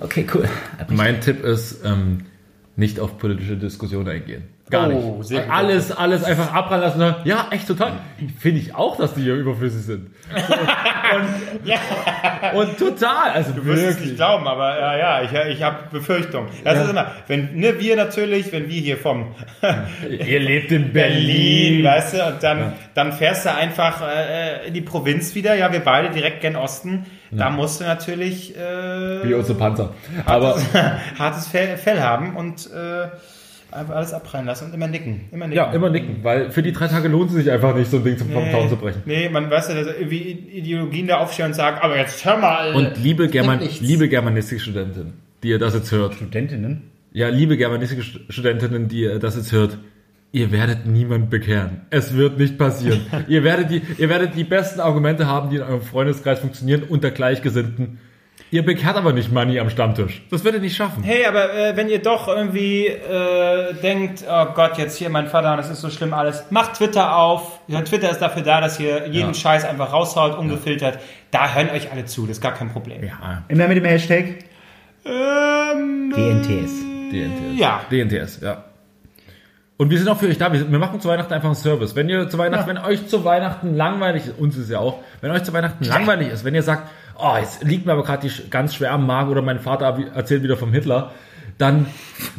Okay, cool. Mein Tipp ist, ähm, nicht auf politische Diskussionen eingehen. Gar Oh, nicht. sehr gut. alles, alles einfach abprallen lassen. sagen, Ja, echt total. Finde ich auch, dass die hier überflüssig sind. und, <laughs> und total. Also Du wirst es nicht glauben, aber ja, ja, ich, ich habe Befürchtungen. Das ist immer, wenn ne, wir natürlich, wenn wir hier vom <laughs> Ihr lebt in Berlin, Berlin. weißt du, und dann, dann fährst du einfach äh, in die Provinz wieder, ja, wir beide direkt gen Osten, da musst du natürlich äh, Wie unsere Panzer. Aber <laughs> hartes Fell, Fell haben und äh, einfach alles abprallen lassen und immer nicken. Immer nicken. ja, immer nicken, weil für die drei Tage lohnt es sich einfach nicht, so ein Ding zum vom Zaun zu brechen. Nee, man weiß ja, dass irgendwie Ideologien da aufstehen und sagen, aber jetzt hör mal. Und liebe, German, liebe Germanistikstudentin, die ihr das jetzt hört, Studentinnen. Ja, liebe Germanistikstudentinnen, die ihr das jetzt hört, ihr werdet niemand bekehren. Es wird nicht passieren. <laughs> ihr, werdet die, ihr werdet die besten Argumente haben, die in eurem Freundeskreis funktionieren, unter Gleichgesinnten. Ihr bekehrt aber nicht Money am Stammtisch. Das werdet ihr nicht schaffen. Hey, aber äh, wenn ihr doch irgendwie äh, denkt, oh Gott, jetzt hier mein Vater, das ist so schlimm alles, macht Twitter auf. Ja, Twitter ist dafür da, dass ihr jeden Ja. Scheiß einfach raushaut, ungefiltert. Da hören euch alle zu, das ist gar kein Problem. Ja, Immer mit dem Hashtag Ähm, DNTS. DNTS. Ja. DNTS, ja. Und wir sind auch für euch da. Wir, machen zu Weihnachten einfach einen Service. Wenn ihr zu Weihnachten, wenn euch zu Weihnachten langweilig ist, uns ist ja auch, wenn euch zu Weihnachten langweilig ist, wenn ihr sagt, oh, jetzt liegt mir aber gerade ganz schwer am Magen oder mein Vater erzählt wieder vom Hitler, dann,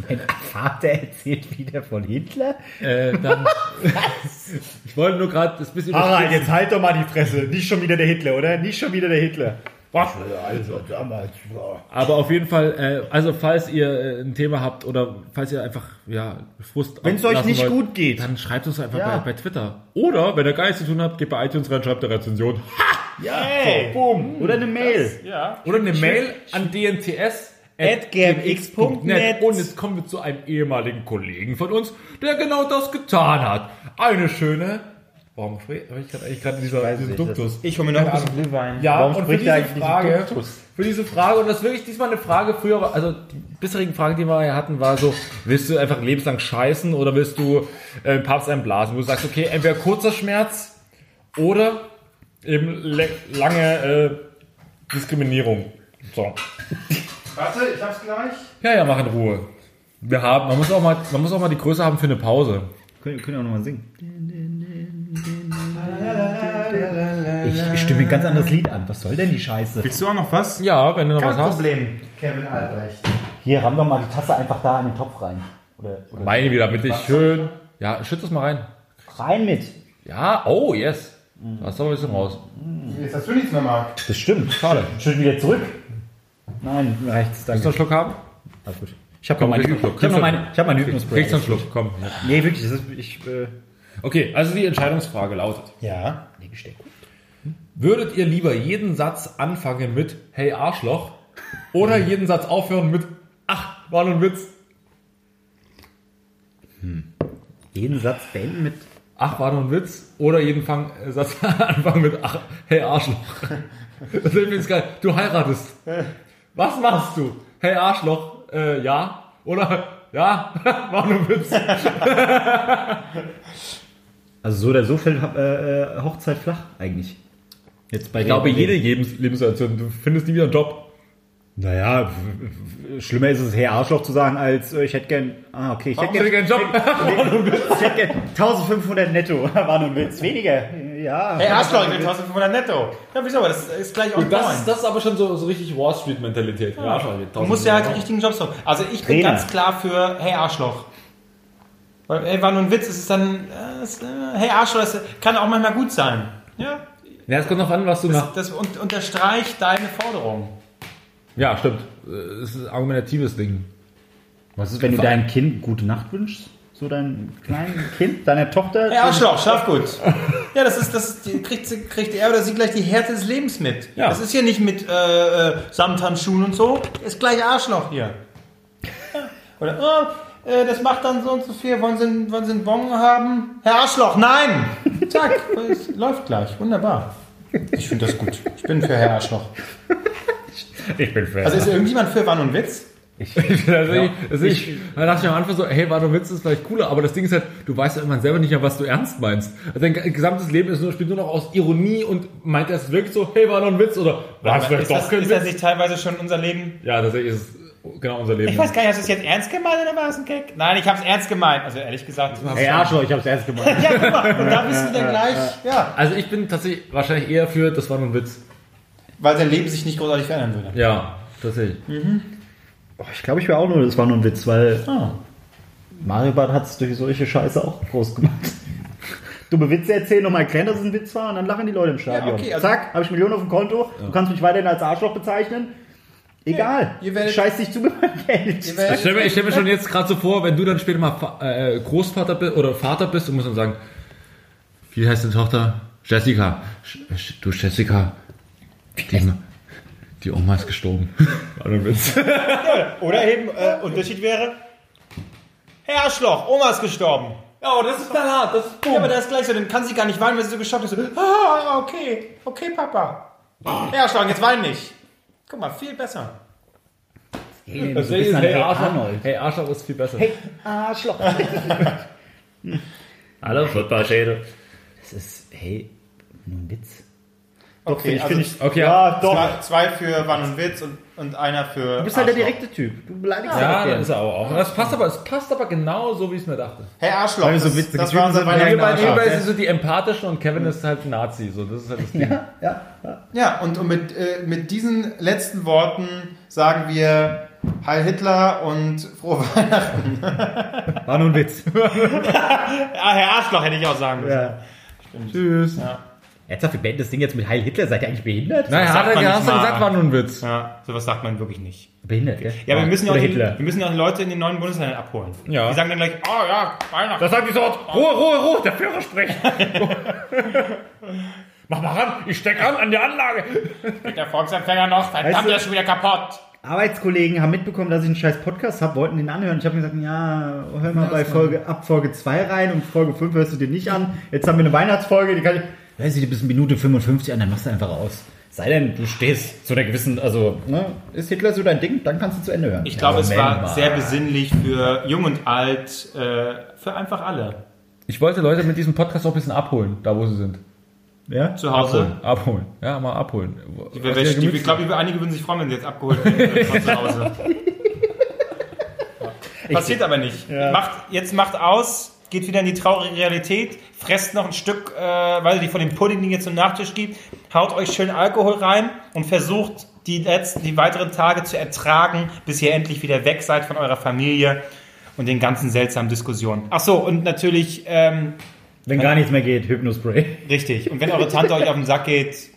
Mein Vater erzählt wieder von Hitler. äh, dann, <laughs> ich wollte nur gerade das bisschen Harald, jetzt halt doch mal die Fresse. Nicht schon wieder der Hitler, oder? Nicht schon wieder der Hitler. Was? Also, damals. ja. Aber auf jeden Fall, äh, also falls ihr äh, ein Thema habt oder falls ihr einfach ja Frust Wenn's euch ablassen nicht gut geht. dann schreibt uns einfach Ja. bei, bei Twitter. Oder wenn ihr gar nichts zu tun habt, geht bei iTunes rein, schreibt eine Rezension. Ja, Hey. so, boom. Oder eine Mail. Ja. Oder eine Mail an dnts At gmx.net. Und jetzt kommen wir zu einem ehemaligen Kollegen von uns, der genau das getan hat. Eine schöne. Warum spreche ich gerade eigentlich gerade dieser, diesen Duktus? Ich hole mir noch ein bisschen Glühwein. Ja, Warum und für spricht diese Frage, Duktus? für diese Frage, und das ist wirklich diesmal eine Frage, früher, war- also die bisherigen Fragen, die wir ja hatten, war so, willst du einfach lebenslang scheißen oder willst du äh, Papst einblasen? Wo du sagst, okay, entweder kurzer Schmerz oder eben lange äh, Diskriminierung. So. Warte, ich hab's gleich. Ja, ja, mach in Ruhe. Wir haben, man muss auch mal, man muss auch mal die Größe haben für eine Pause. Können, können auch nochmal singen. Ich, ich stimme mir ein ganz anderes Lied an. Was soll denn die Scheiße? Willst du auch noch was? Ja, wenn du noch Kein was hast. Problem, Kevin Albrecht. Hier, ramm doch mal die Tasse einfach da in den Topf rein. Oder, oder Meine wieder, damit ich schön. Ja, schütz das mal rein. rein mit. Ja, oh, yes. Da ist doch ein bisschen raus. Jetzt hast du nichts mehr, Marc. Das stimmt. Schade. Schön wieder zurück. Nein, reicht's. Willst du Danke. einen Schluck haben? Alles gut. Ich habe noch meine Übung. Ich habe noch meine, ich habe meine. Kriegst du einen Schluck, komm. Nee, wirklich. Das ist, ich, äh, Okay, also die Entscheidungsfrage lautet. Ja. nee, gesteckt. Würdet ihr lieber jeden Satz anfangen mit Hey Arschloch oder jeden Satz aufhören mit Ach, war nur ein Witz? Jeden Satz beenden mit. Ach, war nur ein Witz oder jeden Fang, äh, Satz <laughs> anfangen mit Ach, hey Arschloch. <laughs> Das ist übrigens geil. Du heiratest. Was machst du? Hey Arschloch, äh, ja oder ja, <laughs> war nur ein Witz. Also so oder so fällt äh, äh, Hochzeit flach eigentlich. Jetzt bei Ich glaube, jede Lebens Lebenssituation, du findest nie wieder einen Job. Naja, schlimmer ist es, Herr Arschloch zu sagen, als äh, ich hätte gern. Ah, okay, ich hätte gern, keinen Job? <laughs> ich hätte gern 1500 netto. <laughs> War nur ein Witz. Weniger. Ja. Hey, Arschloch, ich bin 1500 netto. Ja, wieso? Aber Das ist gleich Und das, das ist aber schon so, so richtig Wall Street Mentalität. Ja. Du musst ja halt die richtigen Jobs haben. Also ich bin Trainer. ganz klar für Hey Arschloch. Weil, ey, war nur ein Witz, es ist dann, äh, es, äh, hey Arschloch, das kann auch manchmal gut sein. Ja, Ja, es kommt noch an, was du nach. das un unterstreicht deine Forderung. Ja, stimmt. Es ist ein argumentatives Ding. Was ist, wenn du deinem Kind gute Nacht wünschst? So deinem kleinen Kind, deiner Tochter? Hey Arschloch, schlaf gut. Ja, das ist, das kriegt, sie- kriegt er oder sie gleich die Härte des Lebens mit. Ja. Das ist hier nicht mit äh, äh, Samthandschuhen und so. Ist gleich Arschloch hier. Ja. Oder, oh, äh, das macht dann so und so viel. Wollen Sie, einen- wollen Sie einen Bon haben? Herr Arschloch, nein! <laughs> Zack, es läuft gleich. Wunderbar. Ich finde das gut. Ich bin für Herr Arschloch. Ich bin fair. Also ist irgendjemand für Wann und Witz? <laughs> also ich, also ich, da dachte ich am Anfang so, hey, war ein Witz, ist vielleicht cooler, aber das Ding ist halt, du weißt ja irgendwann selber nicht mehr, was du ernst meinst. Also dein ge- gesamtes Leben ist nur, spielt nur noch aus Ironie und meint er es wirklich so, hey, war nur ein Witz oder war es vielleicht ist, doch das, kein ist das Witz? nicht teilweise schon unser Leben? Ja, tatsächlich ist es genau unser Leben. Ich weiß gar nicht, hast du es jetzt ernst gemeint oder war es ein Gag? Nein, ich habe es ernst gemeint. Also ehrlich gesagt. Hey Arschloch, ich hab's erst gemacht. <laughs> Ja, guck mal, und da bist du dann gleich, ja. Also ich bin tatsächlich wahrscheinlich eher für, das war nur ein Witz. Weil sein Leben sich nicht großartig verändern würde. Ja, tatsächlich. Oh, ich glaube, ich wäre auch nur, das war nur ein Witz, weil Ah. Mario Bart hat es durch solche Scheiße auch groß gemacht. Dumme Witze erzählen, nochmal erklären, dass es ein Witz war und dann lachen die Leute im Stadion. Ja, okay, also- Zack, habe ich Millionen auf dem Konto, du kannst mich weiterhin als Arschloch bezeichnen. Egal, ihr werdet- scheiß dich zu mit meinem Geld. Ich stelle mir, stell mir schon jetzt gerade so vor, wenn du dann später mal Fa äh, Großvater bist oder Vater bist und musst dann sagen, wie heißt deine Tochter? Jessica. Sch- Du Jessica, die, die Oma ist gestorben. <laughs> Witz. Oder eben, äh, Unterschied wäre, Herr Arschloch, Oma ist gestorben. Oh, das ist dann hart. Das ist Ja, aber das ist gleich so, dann kann sie gar nicht weinen, weil sie so geschockt ist. So, ah, okay, okay, Papa. Herr Arschloch, jetzt wein nicht. Guck mal, viel besser. Hey, Das so ein bisschen ist, hey, hey, Arschloch, Arnold. hey, Arschloch ist viel besser. Hey, Arschloch. <laughs> Hallo, Footballschädel. Das ist, hey, nur ein Witz. Okay, ich also finde ich, okay, ja, doch. zwei, zwei für Wann und Witz und, und einer für Du bist halt der Arschloch. direkte Typ. Du beleidigst Ja, ja, das ist er aber auch. Das passt aber, es passt aber genau so, wie ich es mir dachte. Herr Arschloch, wir so das, witzige das war unser Weihnachten. Arschloch. beide sind so die empathischen und Kevin ist halt ein Nazi. So, das ist halt das Ding. ja, ja, ja. Ja, und, und mit, äh, mit diesen letzten Worten sagen wir Heil Hitler und frohe Weihnachten. War nur ein Witz. <laughs> Ah, Herr Arschloch hätte ich auch sagen müssen. ja. Tschüss. Ernsthaft, wir beenden das Ding jetzt mit Heil Hitler. Seid ihr eigentlich behindert? Naja, sagt hat er mal. gesagt, war nur ein Witz. Ja, sowas sagt man wirklich nicht. Behindert, gell? Ja, wir müssen ja auch Hitler. wir müssen ja auch Leute in den neuen Bundesländern abholen. Ja. Die sagen dann gleich, oh ja, Weihnachten. Das sagt die Sort. Ruhe, Ruhe, Ruhe, der Führer spricht. <laughs> Mach mal ran, ich steck an an die Anlage. der Volksempfänger noch, verdammt, Weißt du- der ist schon wieder kaputt. Arbeitskollegen haben mitbekommen, dass ich einen scheiß Podcast habe, wollten den anhören. Ich habe gesagt, ja, hör mal bei Folge, ab Folge 2 rein und Folge 5 hörst du dir nicht an. Jetzt haben wir eine Weihnachtsfolge, die kann ich, weiß ich, die bis Minute 55 an, dann machst du einfach aus. Sei denn, du stehst zu einer gewissen, also, ne, ist Hitler so dein Ding, dann kannst du zu Ende hören. Ich glaube, es Moment war sehr besinnlich für Jung und Alt, äh, für einfach alle. Ich wollte Leute mit diesem Podcast auch ein bisschen abholen, da wo sie sind. Ja? Zu Hause. Abholen, abholen. Ja, mal abholen. Die, Was die, die, ich glaube, einige würden sich freuen, wenn sie jetzt abgeholt werden von zu Hause. <laughs> Passiert aber nicht. Macht, jetzt macht aus, geht wieder in die traurige Realität, fresst noch ein Stück, äh, weil die von dem Pudding, den ihr zum Nachtisch gibt, haut euch schön Alkohol rein und versucht die letzten, die weiteren Tage zu ertragen, bis ihr endlich wieder weg seid von eurer Familie und den ganzen seltsamen Diskussionen. Ach so, und natürlich, ähm, Wenn gar nichts mehr geht, Hypnospray. richtig. Und wenn eure Tante euch auf den Sack geht,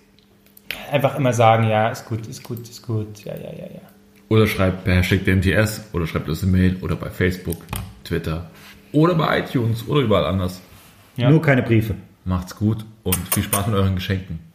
einfach immer sagen, ja, ist gut, ist gut, ist gut, ja, ja, ja, ja. Oder schreibt per Hashtag DMTS oder schreibt das in Mail oder bei Facebook, Twitter oder bei iTunes oder überall anders. Ja. Nur keine Briefe. Macht's gut und viel Spaß mit euren Geschenken.